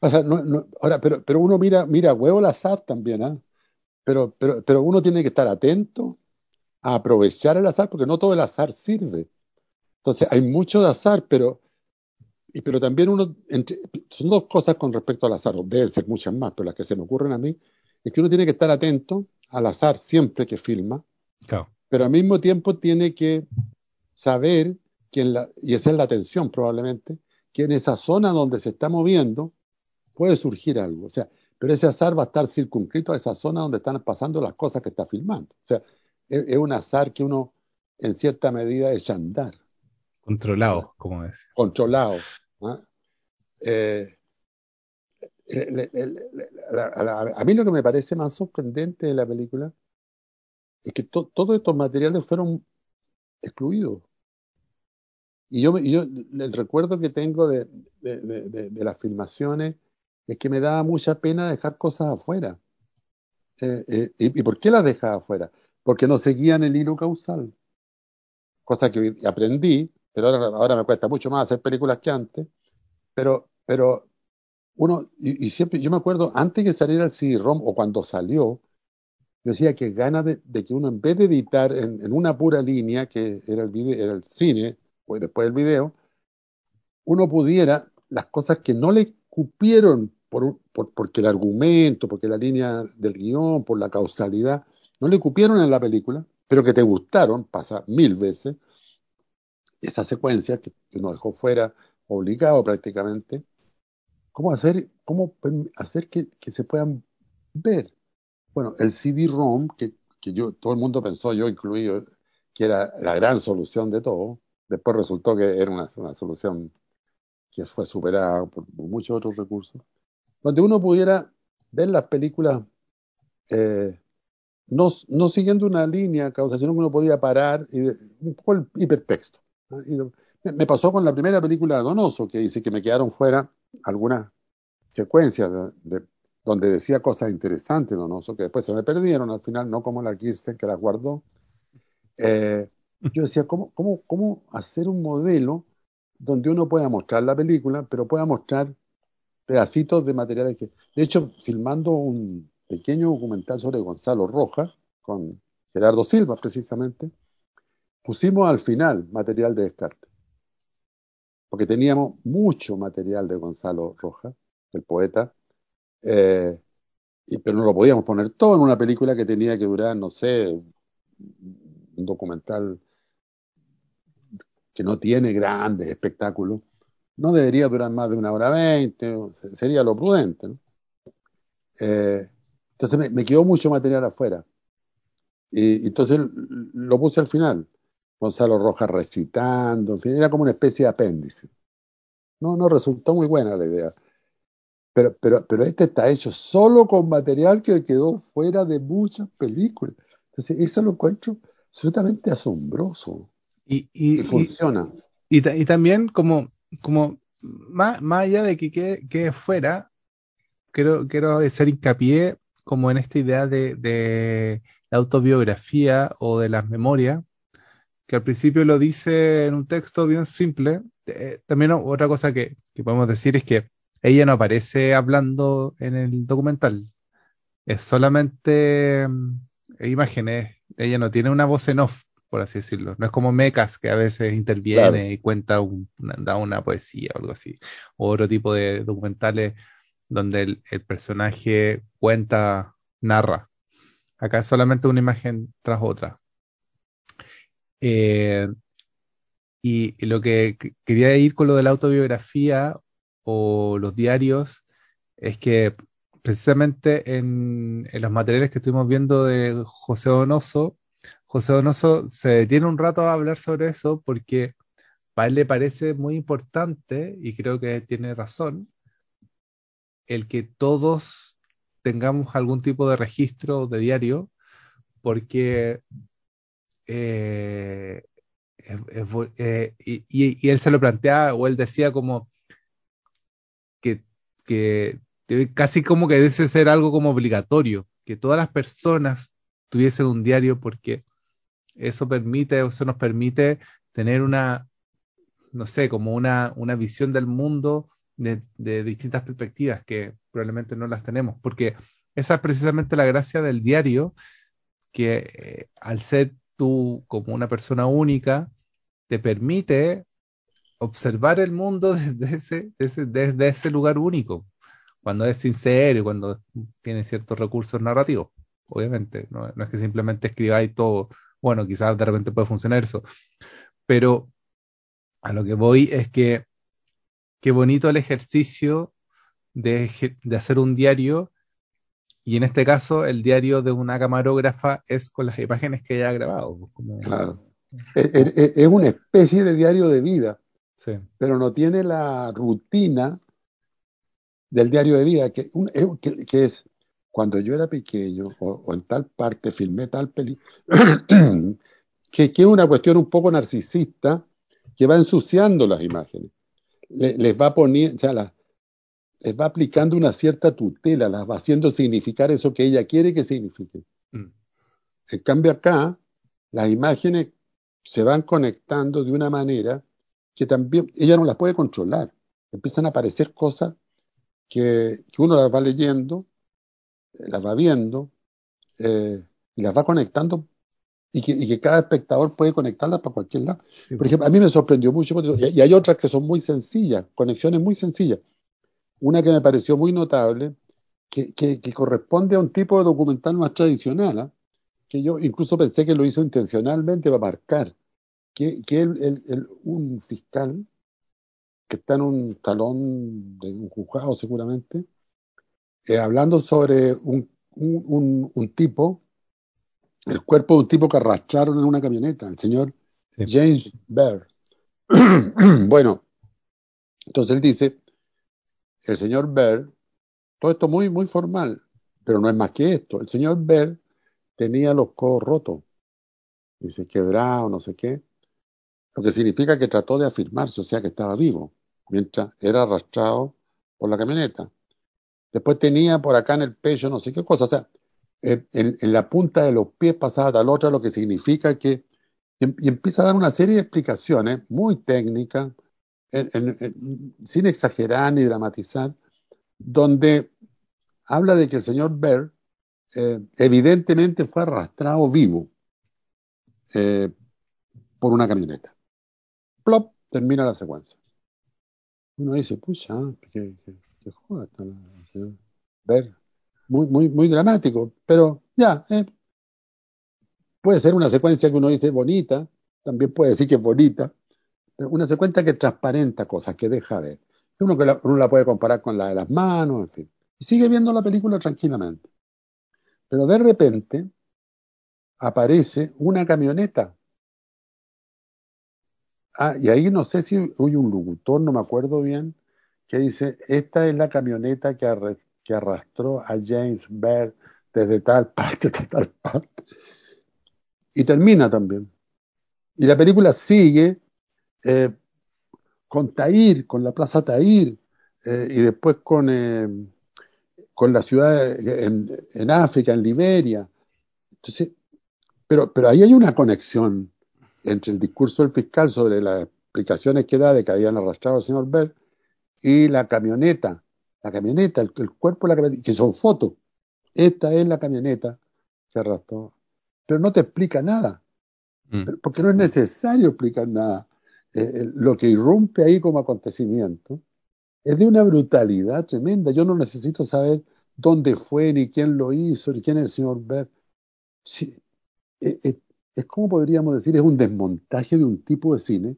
O sea, no, no, ahora, pero, pero uno mira, mira huevo al azar también, ¿ah? Pero, pero, pero uno tiene que estar atento a aprovechar el azar, porque no todo el azar sirve. Entonces, hay mucho de azar, pero, y, pero también uno, entre, son dos cosas con respecto al azar, o deben ser muchas más, pero las que se me ocurren a mí, es que uno tiene que estar atento al azar siempre que filma, Claro. pero al mismo tiempo tiene que saber que en la, y esa es la atención probablemente, que en esa zona donde se está moviendo puede surgir algo. O sea, pero ese azar va a estar circunscrito a esa zona donde están pasando las cosas que está filmando. O sea, es, es un azar que uno en cierta medida a andar, Controlado, como decía. controlado. a mí lo que me parece más sorprendente de la película es que to- todos estos materiales fueron excluidos. Y yo, yo el recuerdo que tengo de, de- de- de- de las filmaciones es que me daba mucha pena dejar cosas afuera. Eh, eh, y, ¿y por qué las dejaba afuera? Porque no seguían el hilo causal. Cosa que aprendí, pero ahora, ahora me cuesta mucho más hacer películas que antes. Pero, pero uno, y, siempre, yo me acuerdo, antes que saliera el CD-ROM o cuando salió, yo decía que ganas de, que uno en vez de editar en, una pura línea, que era el video, era el cine, pues después el video, uno pudiera las cosas que no le cupieron por, porque el argumento, porque la línea del guion, por la causalidad, no le cupieron en la película, pero que te gustaron, pasa mil veces, esa secuencia que, que uno dejó fuera, obligado prácticamente, ¿cómo hacer, cómo hacer que, que se puedan ver? Bueno, el CD-ROM, que, que yo, todo el mundo pensó, yo incluido, que era la gran solución de todo, después resultó que era una, una solución que fue superada por, por muchos otros recursos, donde uno pudiera ver las películas eh, no, siguiendo una línea causa, sino que uno podía parar y un poco el hipertexto. me, pasó con la primera película de Donoso, que dice que me quedaron fuera algunas secuencias de, de- donde decía cosas interesantes Donoso, que después se me perdieron al final, no como la quise, que las guardó. Eh, yo decía, ¿cómo, cómo, ¿cómo hacer un modelo donde uno pueda mostrar la película, pero pueda mostrar pedacitos de materiales que... De hecho, filmando un pequeño documental sobre Gonzalo Rojas, con Gerardo Silva precisamente, pusimos al final material de descarte, porque teníamos mucho material de Gonzalo Rojas, el poeta, eh, y, pero no lo podíamos poner todo en una película que tenía que durar, no sé, un documental que no tiene grandes espectáculos, no debería durar más de una hora veinte, sería lo prudente, ¿no? Eh, entonces me, me quedó mucho material afuera. Y, entonces lo puse al final. Gonzalo Rojas recitando, en fin, era como una especie de apéndice. No, no resultó muy buena la idea. Pero, pero, pero este está hecho solo con material que quedó fuera de muchas películas. Entonces, eso lo encuentro absolutamente asombroso. Y, y, Y funciona. y también como, como más, más allá de que quede, quede fuera, quiero, quiero hacer hincapié como en esta idea de, de la autobiografía o de las memorias, que al principio lo dice en un texto bien simple. Eh, también otra cosa que, que podemos decir es que ella no aparece hablando en el documental, es solamente mm, imágenes, ella no tiene una voz en off, por así decirlo. No es como Mecas, que a veces interviene Claro. y cuenta un- una, da una poesía o algo así. O otro tipo de documentales donde el, el personaje cuenta, narra. Acá es solamente una imagen tras otra. Eh, y, y lo que que quería ir con lo de la autobiografía o los diarios es que precisamente en, en los materiales que estuvimos viendo de José Donoso, José Donoso se detiene un rato a hablar sobre eso porque para él le parece muy importante, y creo que tiene razón, el que todos tengamos algún tipo de registro de diario, porque eh, eh, y, él se lo planteaba, o él decía como que, casi como que debe ser algo como obligatorio, que todas las personas tuviesen un diario porque eso permite, eso nos permite tener una, no sé, como una, una visión del mundo de, distintas perspectivas que probablemente no las tenemos, porque esa es precisamente la gracia del diario, que eh, al ser tú como una persona única, te permite observar el mundo (laughs) desde ese, desde ese lugar único, cuando es sincero y cuando tiene ciertos recursos narrativos, obviamente, no, no es que simplemente escribáis todo, bueno, quizás de repente puede funcionar eso, pero a lo que voy es que qué bonito el ejercicio de, hacer un diario y en este caso el diario de una camarógrafa es con las imágenes que ella ha grabado. Pues, claro. Es, una especie de diario de vida, pero no tiene la rutina del diario de vida, que, que, es cuando yo era pequeño o, en tal parte filmé tal película, (coughs) que, que es una cuestión un poco narcisista que va ensuciando las imágenes. les va poniendo, o sea, les va aplicando una cierta tutela, las va haciendo significar eso que ella quiere que signifique. Mm. En cambio acá, las imágenes se van conectando de una manera que también ella no las puede controlar. Empiezan a aparecer cosas que, uno las va leyendo, las va viendo eh, y las va conectando y que, cada espectador puede conectarlas para cualquier lado. Por ejemplo, a mí me sorprendió mucho, y hay otras que son muy sencillas, conexiones muy sencillas. Una que me pareció muy notable, que, corresponde a un tipo de documental más tradicional, ¿ah? que yo incluso pensé que lo hizo intencionalmente para marcar, que, que un fiscal que está en un salón de un juzgado seguramente, eh, hablando sobre un, un tipo el cuerpo de un tipo que arrastraron en una camioneta, el señor James Baird. (clears throat) bueno, entonces él dice, el señor Baird, todo esto muy, muy formal, pero no es más que esto. El señor Baird tenía los codos rotos, dice quebrado, no sé qué, lo que significa que trató de afirmarse, o sea que estaba vivo, mientras era arrastrado por la camioneta. Después tenía por acá en el pecho no sé qué cosa, o sea, en, la punta de los pies pasada tal otra, lo que significa que, y empieza a dar una serie de explicaciones muy técnicas, sin exagerar ni dramatizar, donde habla de que el señor Baird eh, evidentemente fue arrastrado vivo eh, por una camioneta. Plop, termina la secuencia. Uno dice, pucha, qué, qué, joda está la señor Baird muy, muy, muy dramático, pero ya, eh, puede ser una secuencia que uno dice bonita, también puede decir que es bonita, pero una secuencia que transparenta cosas, que deja ver. Uno que la, uno la puede comparar con la de las manos, en fin. Y sigue viendo la película tranquilamente. Pero de repente aparece una camioneta. Ah, y ahí no sé si hay un locutor, no me acuerdo bien, que dice, esta es la camioneta que, que arrastró a James Baird desde tal parte (laughs) hasta tal parte. Y termina también. Y la película sigue eh, con Tahir, con la plaza Tahir, eh, y después con, eh, con la ciudad en, en, África, en Liberia. Entonces, pero, pero ahí hay una conexión entre el discurso del fiscal sobre las explicaciones que da de que habían arrastrado al señor Baird y la camioneta la camioneta, el, cuerpo de la camioneta, que son fotos. Esta es la camioneta que arrastró. Pero no te explica nada, mm. porque no es necesario explicar nada. Eh, eh, lo que irrumpe ahí como acontecimiento es de una brutalidad tremenda. Yo no necesito saber dónde fue, ni quién lo hizo, ni quién es el señor Bert. Sí, eh, es como podríamos decir, es un desmontaje de un tipo de cine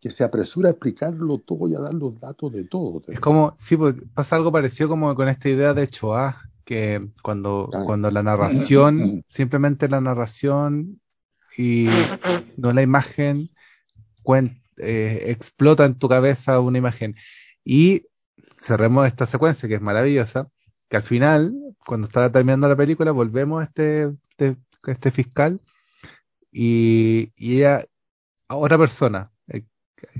que se apresura a explicarlo todo y a dar los datos de todo. Es como, sí, pues, pasa algo parecido como con esta idea de Choa, que cuando, cuando la narración, (laughs) simplemente la narración y no la imagen, eh, explota en tu cabeza una imagen. Y cerremos esta secuencia que es maravillosa, que al final, cuando estaba terminando la película, volvemos a este, este, este fiscal y, y ella, a otra persona,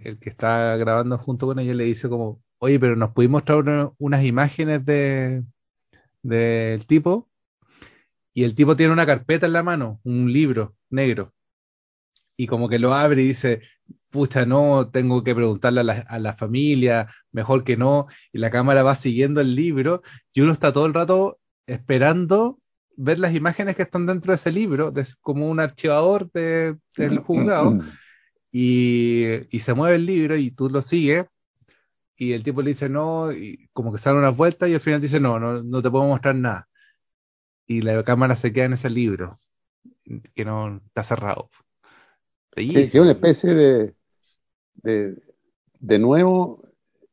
el que está grabando junto con ella le dice como, oye, pero nos pudimos mostrar unas imágenes de del tipo y el tipo tiene una carpeta en la mano, un libro negro. y como que lo abre y dice, pucha, no, tengo que preguntarle a la, a la, familia, mejor que no, y la cámara va siguiendo el libro, y uno está todo el rato esperando ver las imágenes que están dentro de ese libro, de, como un archivador de, del juzgado, y, y, se mueve el libro y tú lo sigues, y el tipo le dice no, y como que sale una vuelta y al final dice no, no, no te puedo mostrar nada. Y la cámara se queda en ese libro, que no está cerrado. Sí, es una especie de, de, de nuevo,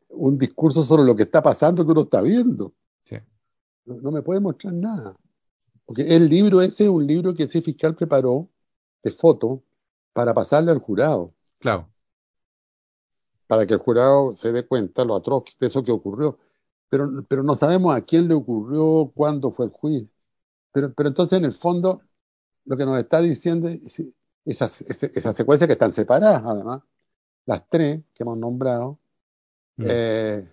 un discurso sobre lo que está pasando que uno está viendo. Sí. No, no, me puede mostrar nada. Porque el libro ese es un libro que ese fiscal preparó de foto para pasarle al jurado. Claro. Para que el jurado se dé cuenta lo atroz de eso que ocurrió. Pero, pero no sabemos a quién le ocurrió, cuándo fue el juicio. Pero, pero entonces, en el fondo, lo que nos está diciendo es esas, esas secuencias que están separadas, además, las tres que hemos nombrado, mm. eh,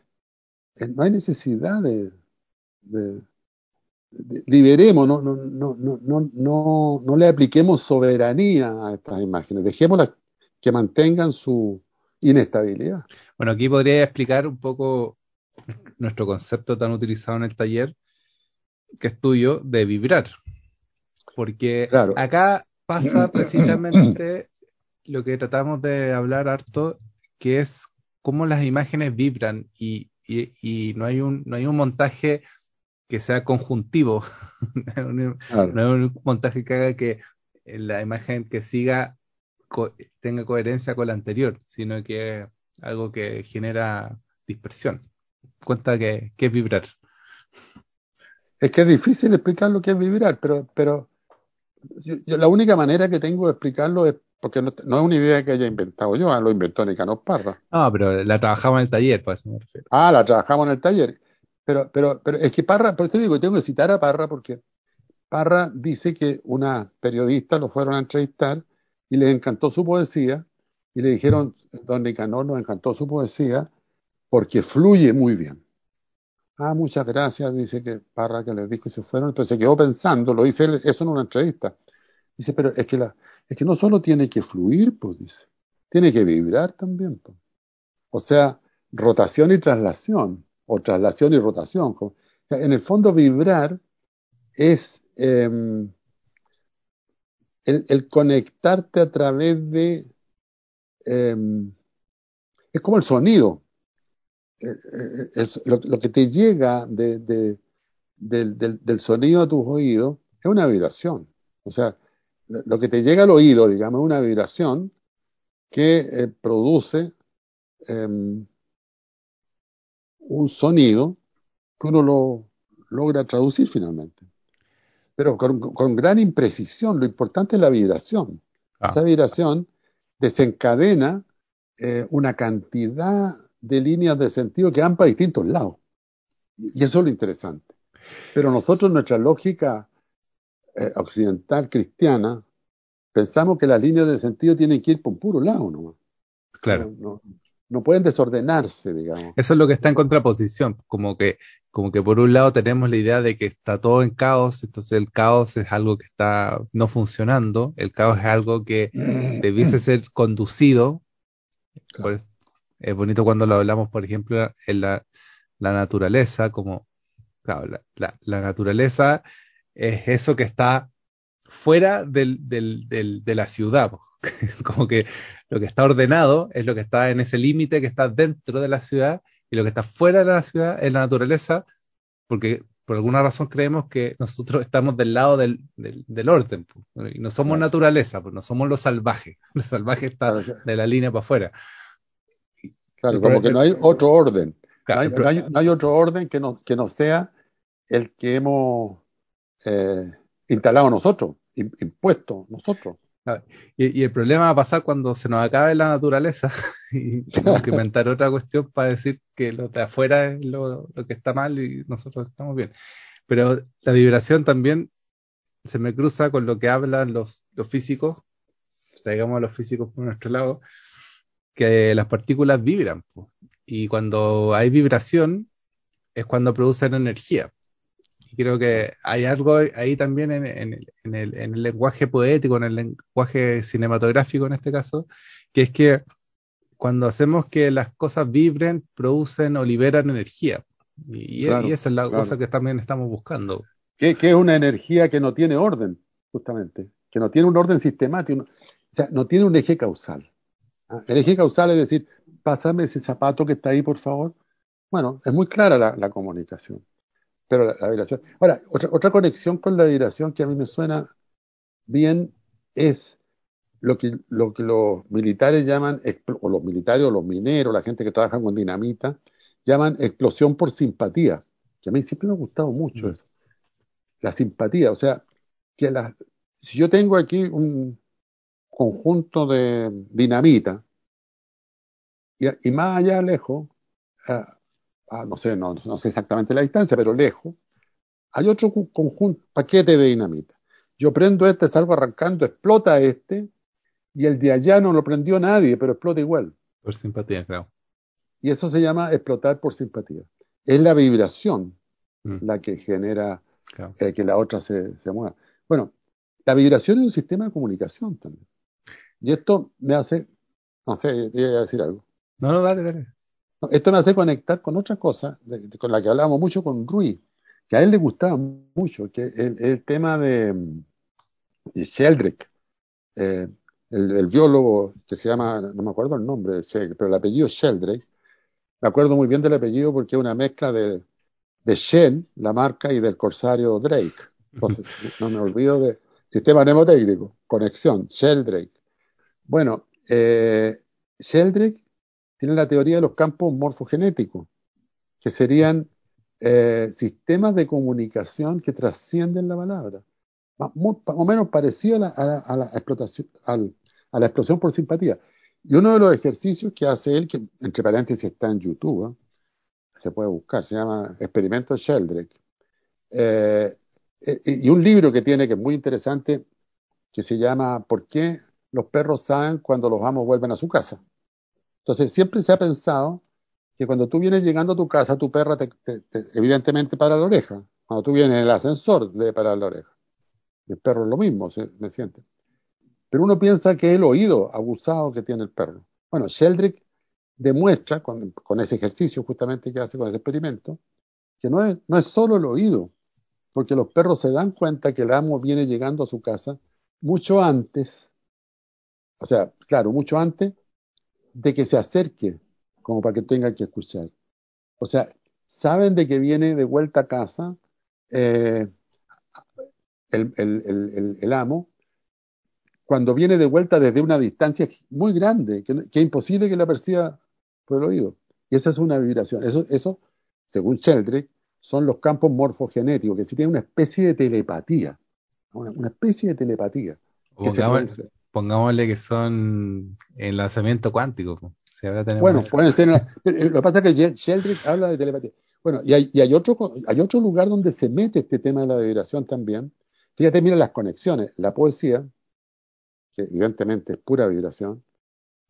no hay necesidad de, liberemos, no, no, no, no, no, no le apliquemos soberanía a estas imágenes, dejémoslas que mantengan su inestabilidad. Bueno, aquí podría explicar un poco nuestro concepto tan utilizado en el taller, que es tuyo, de vibrar. Porque claro. acá pasa (clears throat) precisamente lo que tratamos de hablar harto, que es cómo las imágenes vibran y, y, y no, hay un, no hay un montaje que sea conjuntivo, (laughs) no es un montaje que haga que la imagen que siga co tenga coherencia con la anterior, sino que es algo que genera dispersión. Cuenta que, que es vibrar. Es que es difícil explicar lo que es vibrar, pero, pero yo, yo, la única manera que tengo de explicarlo es porque no, no, es una idea que haya inventado yo, lo inventó Nicanor Parra. No, pero la trabajamos en el taller, pues me refiero. Ah, la trabajamos en el taller. Pero, pero, pero es que Parra, por eso digo, tengo que citar a Parra porque Parra dice que una periodista lo fueron a entrevistar y les encantó su poesía y le dijeron, don Nicanor nos encantó su poesía porque fluye muy bien. Ah, muchas gracias, dice que Parra que les dijo y se fueron. Entonces se quedó pensando, lo dice él, eso en una entrevista. Dice, pero es que, la, es que no solo tiene que fluir, pues dice, tiene que vibrar también. Pues. O sea, rotación y traslación, o traslación y rotación. En el fondo vibrar es eh, el, conectarte a través de... Eh, es como el sonido. Es, lo, lo, que te llega de, de, del, del, sonido a tus oídos es una vibración. O sea, lo que te llega al oído, digamos, es una vibración que eh, produce eh, un sonido que uno lo logra traducir finalmente. Pero con, con gran imprecisión, lo importante es la vibración. Ah. Esa vibración desencadena eh, una cantidad de líneas de sentido que van para distintos lados. Y eso es lo interesante. Pero nosotros, nuestra lógica eh, occidental cristiana, pensamos que las líneas de sentido tienen que ir por un puro lado ¿no? Claro. No, no, no, pueden desordenarse, digamos. Eso es lo que está en contraposición, como que, como que por un lado tenemos la idea de que está todo en caos, entonces el caos es algo que está no funcionando, el caos es algo que debiese ser conducido. Claro. Es bonito cuando lo hablamos, por ejemplo, en la, la naturaleza, como, claro, la, la, la naturaleza es eso que está fuera del, del, del, de la ciudad. (laughs) Como que lo que está ordenado es lo que está en ese límite que está dentro de la ciudad y lo que está fuera de la ciudad es la naturaleza, porque por alguna razón creemos que nosotros estamos del lado del, del, del orden y no somos claro. naturaleza, pues no somos los salvajes. (laughs) Los salvajes están claro. de la línea para afuera. Claro, como que no hay otro orden. Claro, no, hay, no, hay, no, hay, otro orden que no, que no sea el que hemos eh, instalado nosotros, impuesto nosotros. Y, el problema va a pasar cuando se nos acabe la naturaleza (laughs) y tenemos que inventar otra cuestión para decir que lo de afuera es lo, lo, que está mal y nosotros estamos bien. Pero la vibración también se me cruza con lo que hablan los, los físicos, traigamos a los físicos por nuestro lado, que las partículas vibran. Y cuando hay vibración es cuando producen energía creo que hay algo ahí también en, en, en, el, en, el, lenguaje poético, en el lenguaje cinematográfico en este caso, que es que cuando hacemos que las cosas vibren, producen o liberan energía. Y, claro, y esa es la claro. cosa que también estamos buscando. Que, que, es una energía que no tiene orden, justamente, que no tiene un orden sistemático, o sea, no tiene un eje causal. ¿Ah? El eje causal es decir, pásame ese zapato que está ahí, por favor. Bueno, es muy clara la, la comunicación, pero la, la, vibración. Ahora, otra, otra conexión con la vibración que a mí me suena bien es lo que, lo que los militares llaman, o los militares o los mineros, la gente que trabaja con dinamita, llaman explosión por simpatía, que a mí siempre me ha gustado mucho eso. La simpatía, o sea, que la, si yo tengo aquí un conjunto de dinamita, y, y más allá lejos, ah, no sé, no, no sé exactamente la distancia, pero lejos, hay otro conjunto, paquete de dinamita. Yo prendo este, salgo arrancando, explota este, y el de allá no lo prendió nadie, pero explota igual. Por simpatía, claro. Y eso se llama explotar por simpatía. Es la vibración mm. la que genera claro. eh, que la otra se, se mueva. Bueno, la vibración es un sistema de comunicación también. Y esto me hace, no sé, te iba a decir algo. No, no, dale, dale. Esto me hace conectar con otra cosa, de, de, con la que hablábamos mucho con Rui, que a él le gustaba mucho, que el, el tema de, de Sheldrake. Eh, el, el, biólogo que se llama, no me acuerdo el nombre, pero el apellido Sheldrake, me acuerdo muy bien del apellido porque es una mezcla de, de Shell, la marca, y del corsario Drake. Entonces, (laughs) no me olvido de sistema mnemotécnico, conexión, Sheldrake. Bueno, eh, Sheldrake tiene la teoría de los campos morfogenéticos, que serían eh, sistemas de comunicación que trascienden la palabra. Más o menos parecido a la, explosión por simpatía. Y uno de los ejercicios que hace él, que entre paréntesis está en YouTube, ¿eh? se puede buscar, se llama Experimento Sheldrake. Eh, y un libro que tiene que es muy interesante, que se llama ¿Por qué los perros saben cuando los amos vuelven a su casa? Entonces, siempre se ha pensado que cuando tú vienes llegando a tu casa, tu perra te, te, te, evidentemente para la oreja. Cuando tú vienes en el ascensor, debe parar la oreja. El perro es lo mismo, se, me siente. Pero uno piensa que es el oído abusado que tiene el perro. Bueno, Sheldrick demuestra con, con, ese ejercicio justamente que hace con ese experimento, que no es, no es solo el oído, porque los perros se dan cuenta que el amo viene llegando a su casa mucho antes, o sea, claro, mucho antes de que se acerque, como para que tenga que escuchar. O sea, saben de que viene de vuelta a casa eh, el, el, el, el, amo, cuando viene de vuelta desde una distancia muy grande, que, que, es imposible que la perciba por el oído. Y esa es una vibración. Eso, eso según Sheldrake, son los campos morfogenéticos, que sí tienen una especie de telepatía. Una, especie de telepatía. Que Pongámosle, pongámosle, que son el lanzamiento cuántico. Bueno, pueden ser. (laughs) Lo que pasa es que Sheldrake habla de telepatía. Bueno, y hay, y hay, otro, hay otro lugar donde se mete este tema de la vibración también. Fíjate, mira las conexiones. La poesía, que evidentemente es pura vibración,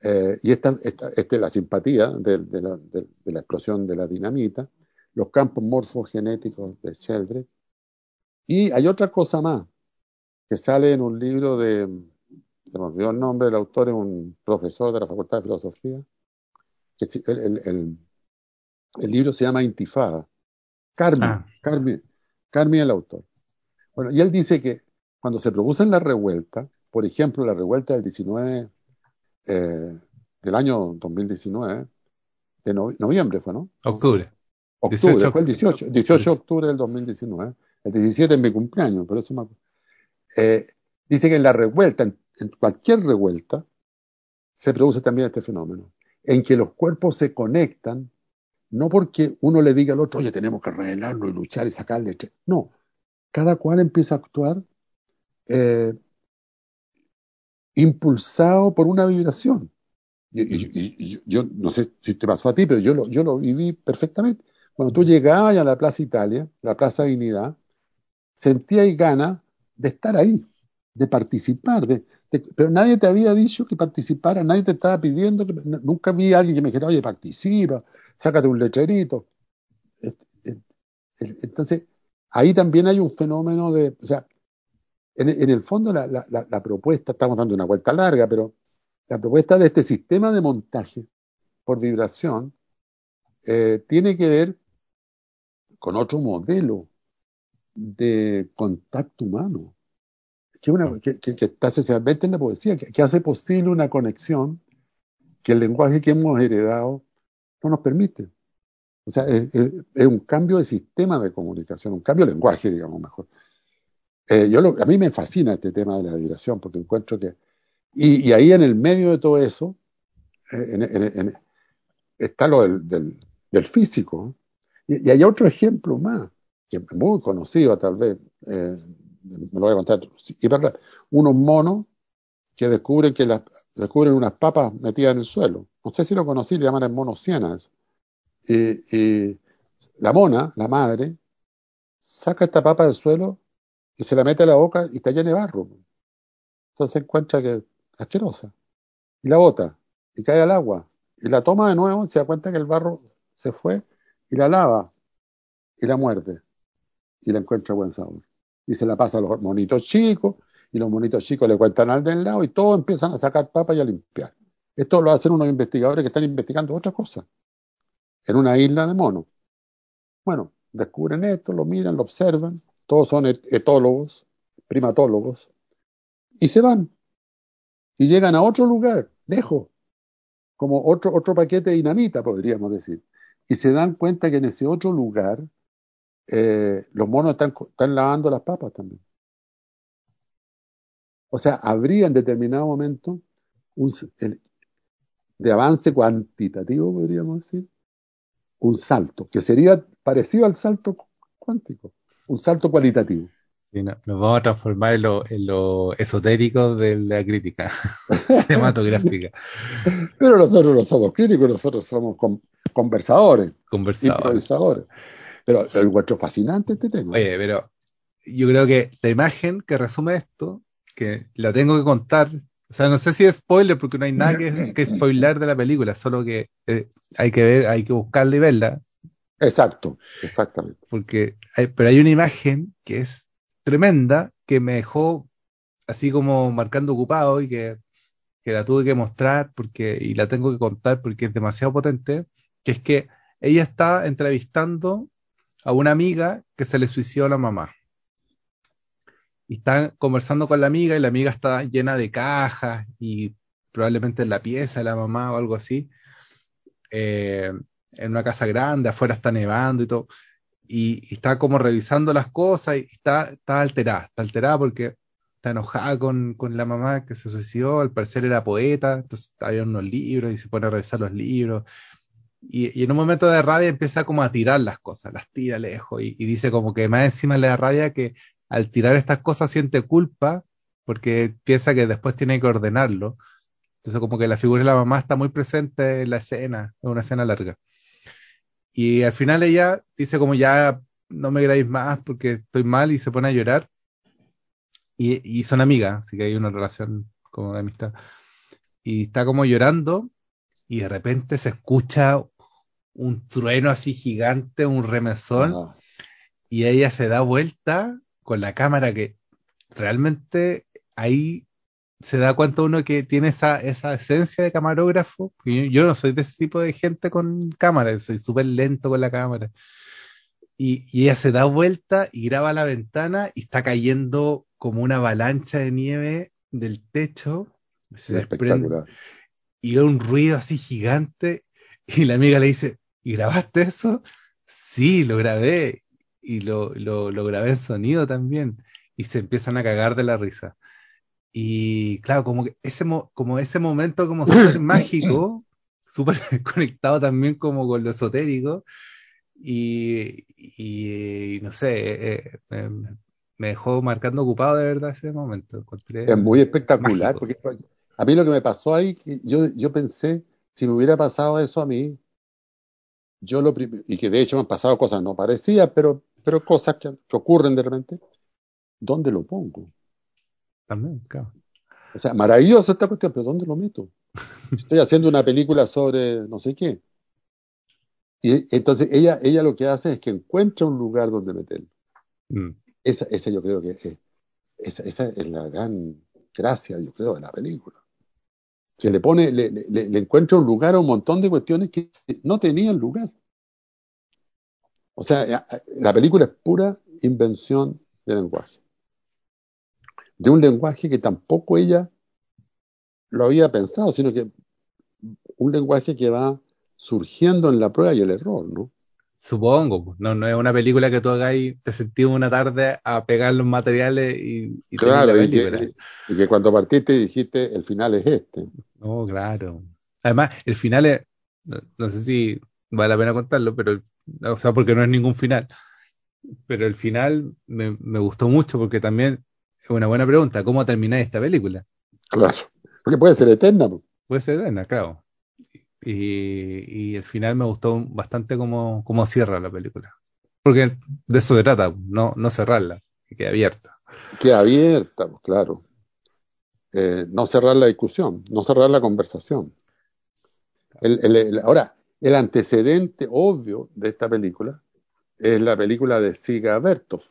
eh, y esta, esta, esta, la simpatía de, de, la, de, de, la, explosión de la dinamita, los campos morfogenéticos de Sheldrake, y hay otra cosa más que sale en un libro de, se me olvidó el nombre del autor, es un profesor de la Facultad de Filosofía, que el, el, el, el libro se llama Intifada. Carmen, ah. Carmen, Carmen el autor. Bueno, y él dice que cuando se producen las revueltas, por ejemplo, la revuelta del 19, eh, del año 2019, de no, noviembre fue, ¿no? Octubre. Octubre, 18, fue el 18, 18 de octubre del 2019. El 17 es mi cumpleaños, pero eso me eh, dice que en la revuelta, en, en, cualquier revuelta, se produce también este fenómeno, en que los cuerpos se conectan, no porque uno le diga al otro, oye, tenemos que arreglarlo y luchar y sacarle. No, cada cual empieza a actuar eh, impulsado por una vibración. Y, y, y, yo no sé si te pasó a ti, pero yo lo, yo lo viví perfectamente. Cuando tú llegabas a la Plaza Italia, la Plaza Dignidad, sentías ganas de estar ahí, de participar, de, pero nadie te había dicho que participara, nadie te estaba pidiendo, que, nunca vi a alguien que me dijera, oye, participa, sácate un lecherito. Entonces, ahí también hay un fenómeno de, o sea, en, el fondo la, la, propuesta, estamos dando una vuelta larga, pero la propuesta de este sistema de montaje por vibración eh, tiene que ver con otro modelo de contacto humano, que, una, que, que, está esencialmente en la poesía, que, hace posible una conexión que el lenguaje que hemos heredado no nos permite. O sea, es, un cambio de sistema de comunicación, un cambio de lenguaje, digamos mejor. Eh, yo a mí me fascina este tema de la vibración, porque encuentro que... Y, ahí en el medio de todo eso eh, está lo del, físico. Y, hay otro ejemplo más que muy conocido tal vez, eh, me lo voy a contar, y verdad, unos monos que descubren que las, descubren unas papas metidas en el suelo. No sé si lo conocí, le llaman el mono cienas. Y, y la mona, la madre, saca esta papa del suelo y se la mete a la boca y está llena de barro. Entonces encuentra que es asquerosa. Y la bota y cae al agua. Y la toma de nuevo y se da cuenta que el barro se fue y la lava y la muerde y le encuentra buen sabor. Y se la pasa a los monitos chicos, y los monitos chicos le cuentan al del lado, y todos empiezan a sacar papas y a limpiar. Esto lo hacen unos investigadores que están investigando otra cosa, en una isla de monos. Bueno, descubren esto, lo miran, lo observan, todos son etólogos, primatólogos, y se van. Y llegan a otro lugar, lejos, como otro, otro paquete de dinamita, podríamos decir. Y se dan cuenta que en ese otro lugar eh, los monos están, están lavando las papas también. O sea, habría en determinado momento un, de avance cuantitativo, podríamos decir, un salto, que sería parecido al salto cuántico, un salto cualitativo. nos vamos a transformar en lo, esotérico de la crítica (laughs) cinematográfica. Pero nosotros no somos críticos, nosotros somos conversadores, conversadores. Pero el encuentro fascinante este tema. Oye, pero yo creo que la imagen que resume esto, que la tengo que contar, o sea, no sé si es spoiler porque no hay nada que, que spoiler de la película, solo que eh, hay que ver, hay que buscarla y verla. Exacto, exactamente. Porque hay, pero hay una imagen que es tremenda que me dejó así como marcando ocupado y que, que la tuve que mostrar porque y la tengo que contar porque es demasiado potente, que es que ella está entrevistando a una amiga que se le suicidó a la mamá. Y están conversando con la amiga y la amiga está llena de cajas y probablemente en la pieza de la mamá o algo así. Eh, en una casa grande, afuera está nevando y todo. Y, está como revisando las cosas y está, está alterada, está alterada porque está enojada con, con, la mamá que se suicidó, al parecer era poeta, entonces había unos libros y se pone a revisar los libros y, en un momento de rabia empieza como a tirar las cosas, las tira lejos y, dice como que más encima le da rabia que al tirar estas cosas siente culpa porque piensa que después tiene que ordenarlo. Entonces como que la figura de la mamá está muy presente en la escena, en una escena larga. Y al final ella dice como ya no me queráis más porque estoy mal y se pone a llorar. Y, y son amigas, así que hay una relación como de amistad. Y está como llorando y de repente se escucha un trueno así gigante, un remesón, y ella se da vuelta con la cámara que realmente ahí se da cuenta uno que tiene esa, esa esencia de camarógrafo. Yo, no soy de ese tipo de gente con cámara, soy súper lento con la cámara. Y, y, ella se da vuelta y graba la ventana y está cayendo como una avalancha de nieve del techo. Se espectacular. Y un ruido así gigante. Y la amiga le dice, ¿y grabaste eso? Sí, lo grabé y lo, lo, lo grabé en sonido también. Y se empiezan a cagar de la risa. Y claro, como que ese, como ese momento como súper (coughs) mágico, súper (laughs) conectado también como con lo esotérico. Y, y, no sé, eh, eh, me dejó marcando ocupado de verdad ese momento. es muy espectacular, porque a mí lo que me pasó ahí, yo, yo pensé, si me hubiera pasado eso a mí, yo lo y que de hecho me han pasado cosas no parecidas, pero, pero cosas que, ocurren de repente, ¿dónde lo pongo? También, claro. O sea, maravilloso esta cuestión, pero ¿dónde lo meto? (laughs) Estoy haciendo una película sobre no sé qué. Y entonces ella, ella lo que hace es que encuentra un lugar donde meterlo. Mm. Esa, esa yo creo que esa, esa es la gran gracia, yo creo, de la película. Que le pone, le, le, le encuentra un lugar a un montón de cuestiones que no tenían lugar. O sea, la película es pura invención de lenguaje. De un lenguaje que tampoco ella lo había pensado, sino que un lenguaje que va surgiendo en la prueba y el error, ¿no? Supongo, pues, no, no es una película que tú hagáis, te sentís una tarde a pegar los materiales y, y claro, y que, y que, cuando partiste dijiste el final es este. No, claro. Además, el final es, no, sé si vale la pena contarlo, pero, o sea, porque no es ningún final. Pero el final me, me gustó mucho porque también es una buena pregunta, ¿cómo termináis esta película? Claro, porque puede ser eterna. Pues. Puede ser eterna, claro. Y, el final me gustó bastante cómo, cómo cierra la película. Porque de eso se trata, no, no cerrarla, que quede abierta. Queda abierta, claro. Eh, no cerrar la discusión, no cerrar la conversación. ahora, el antecedente obvio de esta película es la película de Siga Bertov,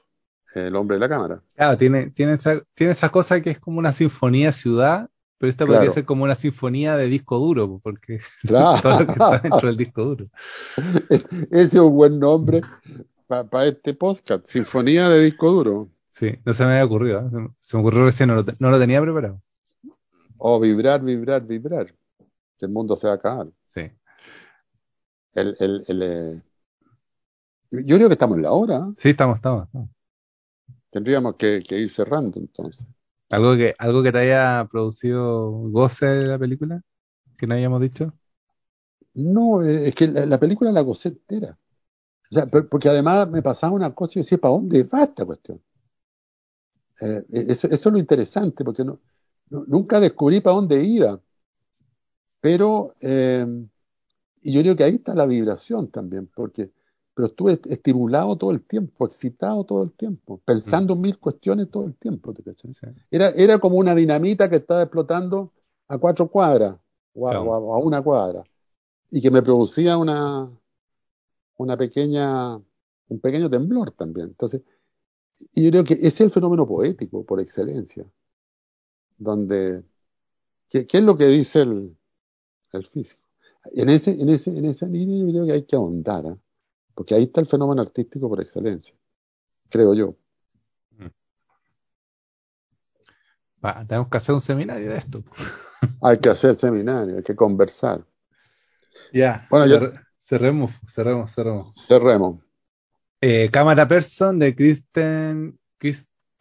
El hombre de la cámara. Claro, tiene, tiene, esa, tiene esa cosa que es como una sinfonía ciudad pero esta podría ser como una sinfonía de disco duro, porque claro. (laughs) todo lo que está dentro del disco duro. (laughs) Ese es un buen nombre para este podcast, Sinfonía de Disco Duro. Sí, no se me había ocurrido, ¿eh? se, me ocurrió recién, no lo, tenía preparado. O vibrar, vibrar, vibrar. Que el mundo se va a acabar. Sí. El, el, el, eh, Yo creo que estamos en la hora. ¿eh? Sí, estamos, estamos. Tendríamos que ir cerrando entonces. ¿Algo que, algo que te haya producido goce de la película? ¿Que no hayamos dicho? No, eh, es que la, película la gocé entera. O sea, porque además me pasaba una cosa y yo decía, ¿para dónde va esta cuestión? Eh, eso, eso, es lo interesante, porque no, nunca descubrí para dónde iba. Pero, y yo creo que ahí está la vibración también, porque pero estuve estimulado todo el tiempo, excitado todo el tiempo, pensando en mil cuestiones todo el tiempo. Era, era como una dinamita que estaba explotando a cuatro cuadras o a, una cuadra y que me producía una, una pequeña, un pequeño temblor también. Entonces, y yo creo que ese es el fenómeno poético por excelencia, donde, ¿qué, es lo que dice el, el físico? En, ese, en, ese, en esa línea yo creo que hay que ahondar. ¿eh? Porque ahí está el fenómeno artístico por excelencia, creo yo. Mm. tenemos que hacer un seminario de esto. (laughs) hay que hacer seminario, hay que conversar. Ya, bueno, cerremos, cerremos, cerremos. Cerremos. Eh, Cámara Person de Kristen,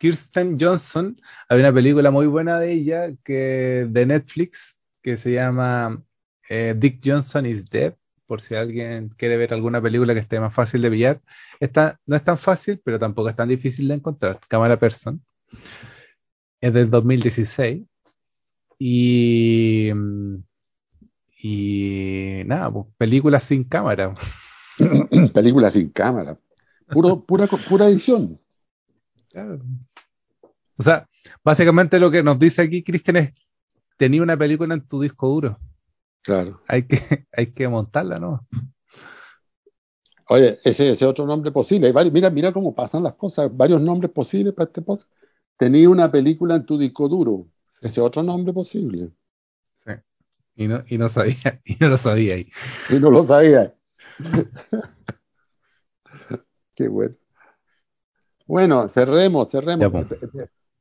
Kirsten Johnson. Hay una película muy buena de ella que de Netflix que se llama eh, Dick Johnson is Dead por si alguien quiere ver alguna película que esté más fácil de pillar. Esta no es tan fácil, pero tampoco es tan difícil de encontrar. Cámara Person. Es del 2016. Y. Y. Nada, pues, película sin cámara. (clears throat) película sin cámara. Puro, pura, pura edición. O sea, básicamente lo que nos dice aquí Cristian es: tenía una película en tu disco duro. Claro. Hay que, (laughs) hay que montarla, ¿no? Oye, ese es otro nombre posible. mira, mira cómo pasan las cosas. Varios nombres posibles para este post. Tenía una película en tu disco duro. Ese otro nombre posible. Sí. Y no, y no sabía, (laughs) y no lo sabía ahí. Y no lo sabía. (laughs) Qué bueno. Bueno, cerremos, cerremos. Pues.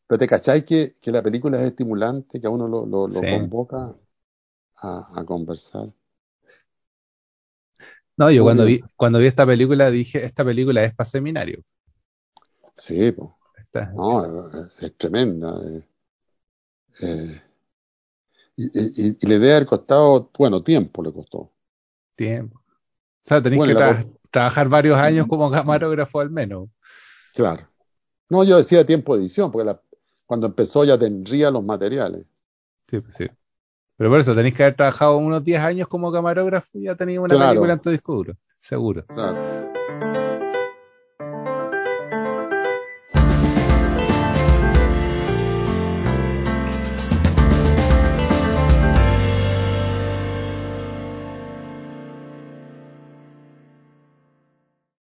Pero te cacháis que, que, la película es estimulante, que a uno lo, lo, lo convoca a, conversar. No, yo cuando vi, cuando vi esta película dije, esta película es para seminario. Sí, pues. No, es, tremenda. Eh, eh, y, le debe haber costado, bueno, tiempo le costó. Tiempo. O sea, tenéis que trabajar varios años como camarógrafo al menos. Claro. No, yo decía tiempo de edición, porque cuando empezó ya tendría los materiales. Sí, pues sí. Pero por eso tenéis que haber trabajado unos 10 años como camarógrafo y ya tenéis una película en tu disco duro, seguro. Claro.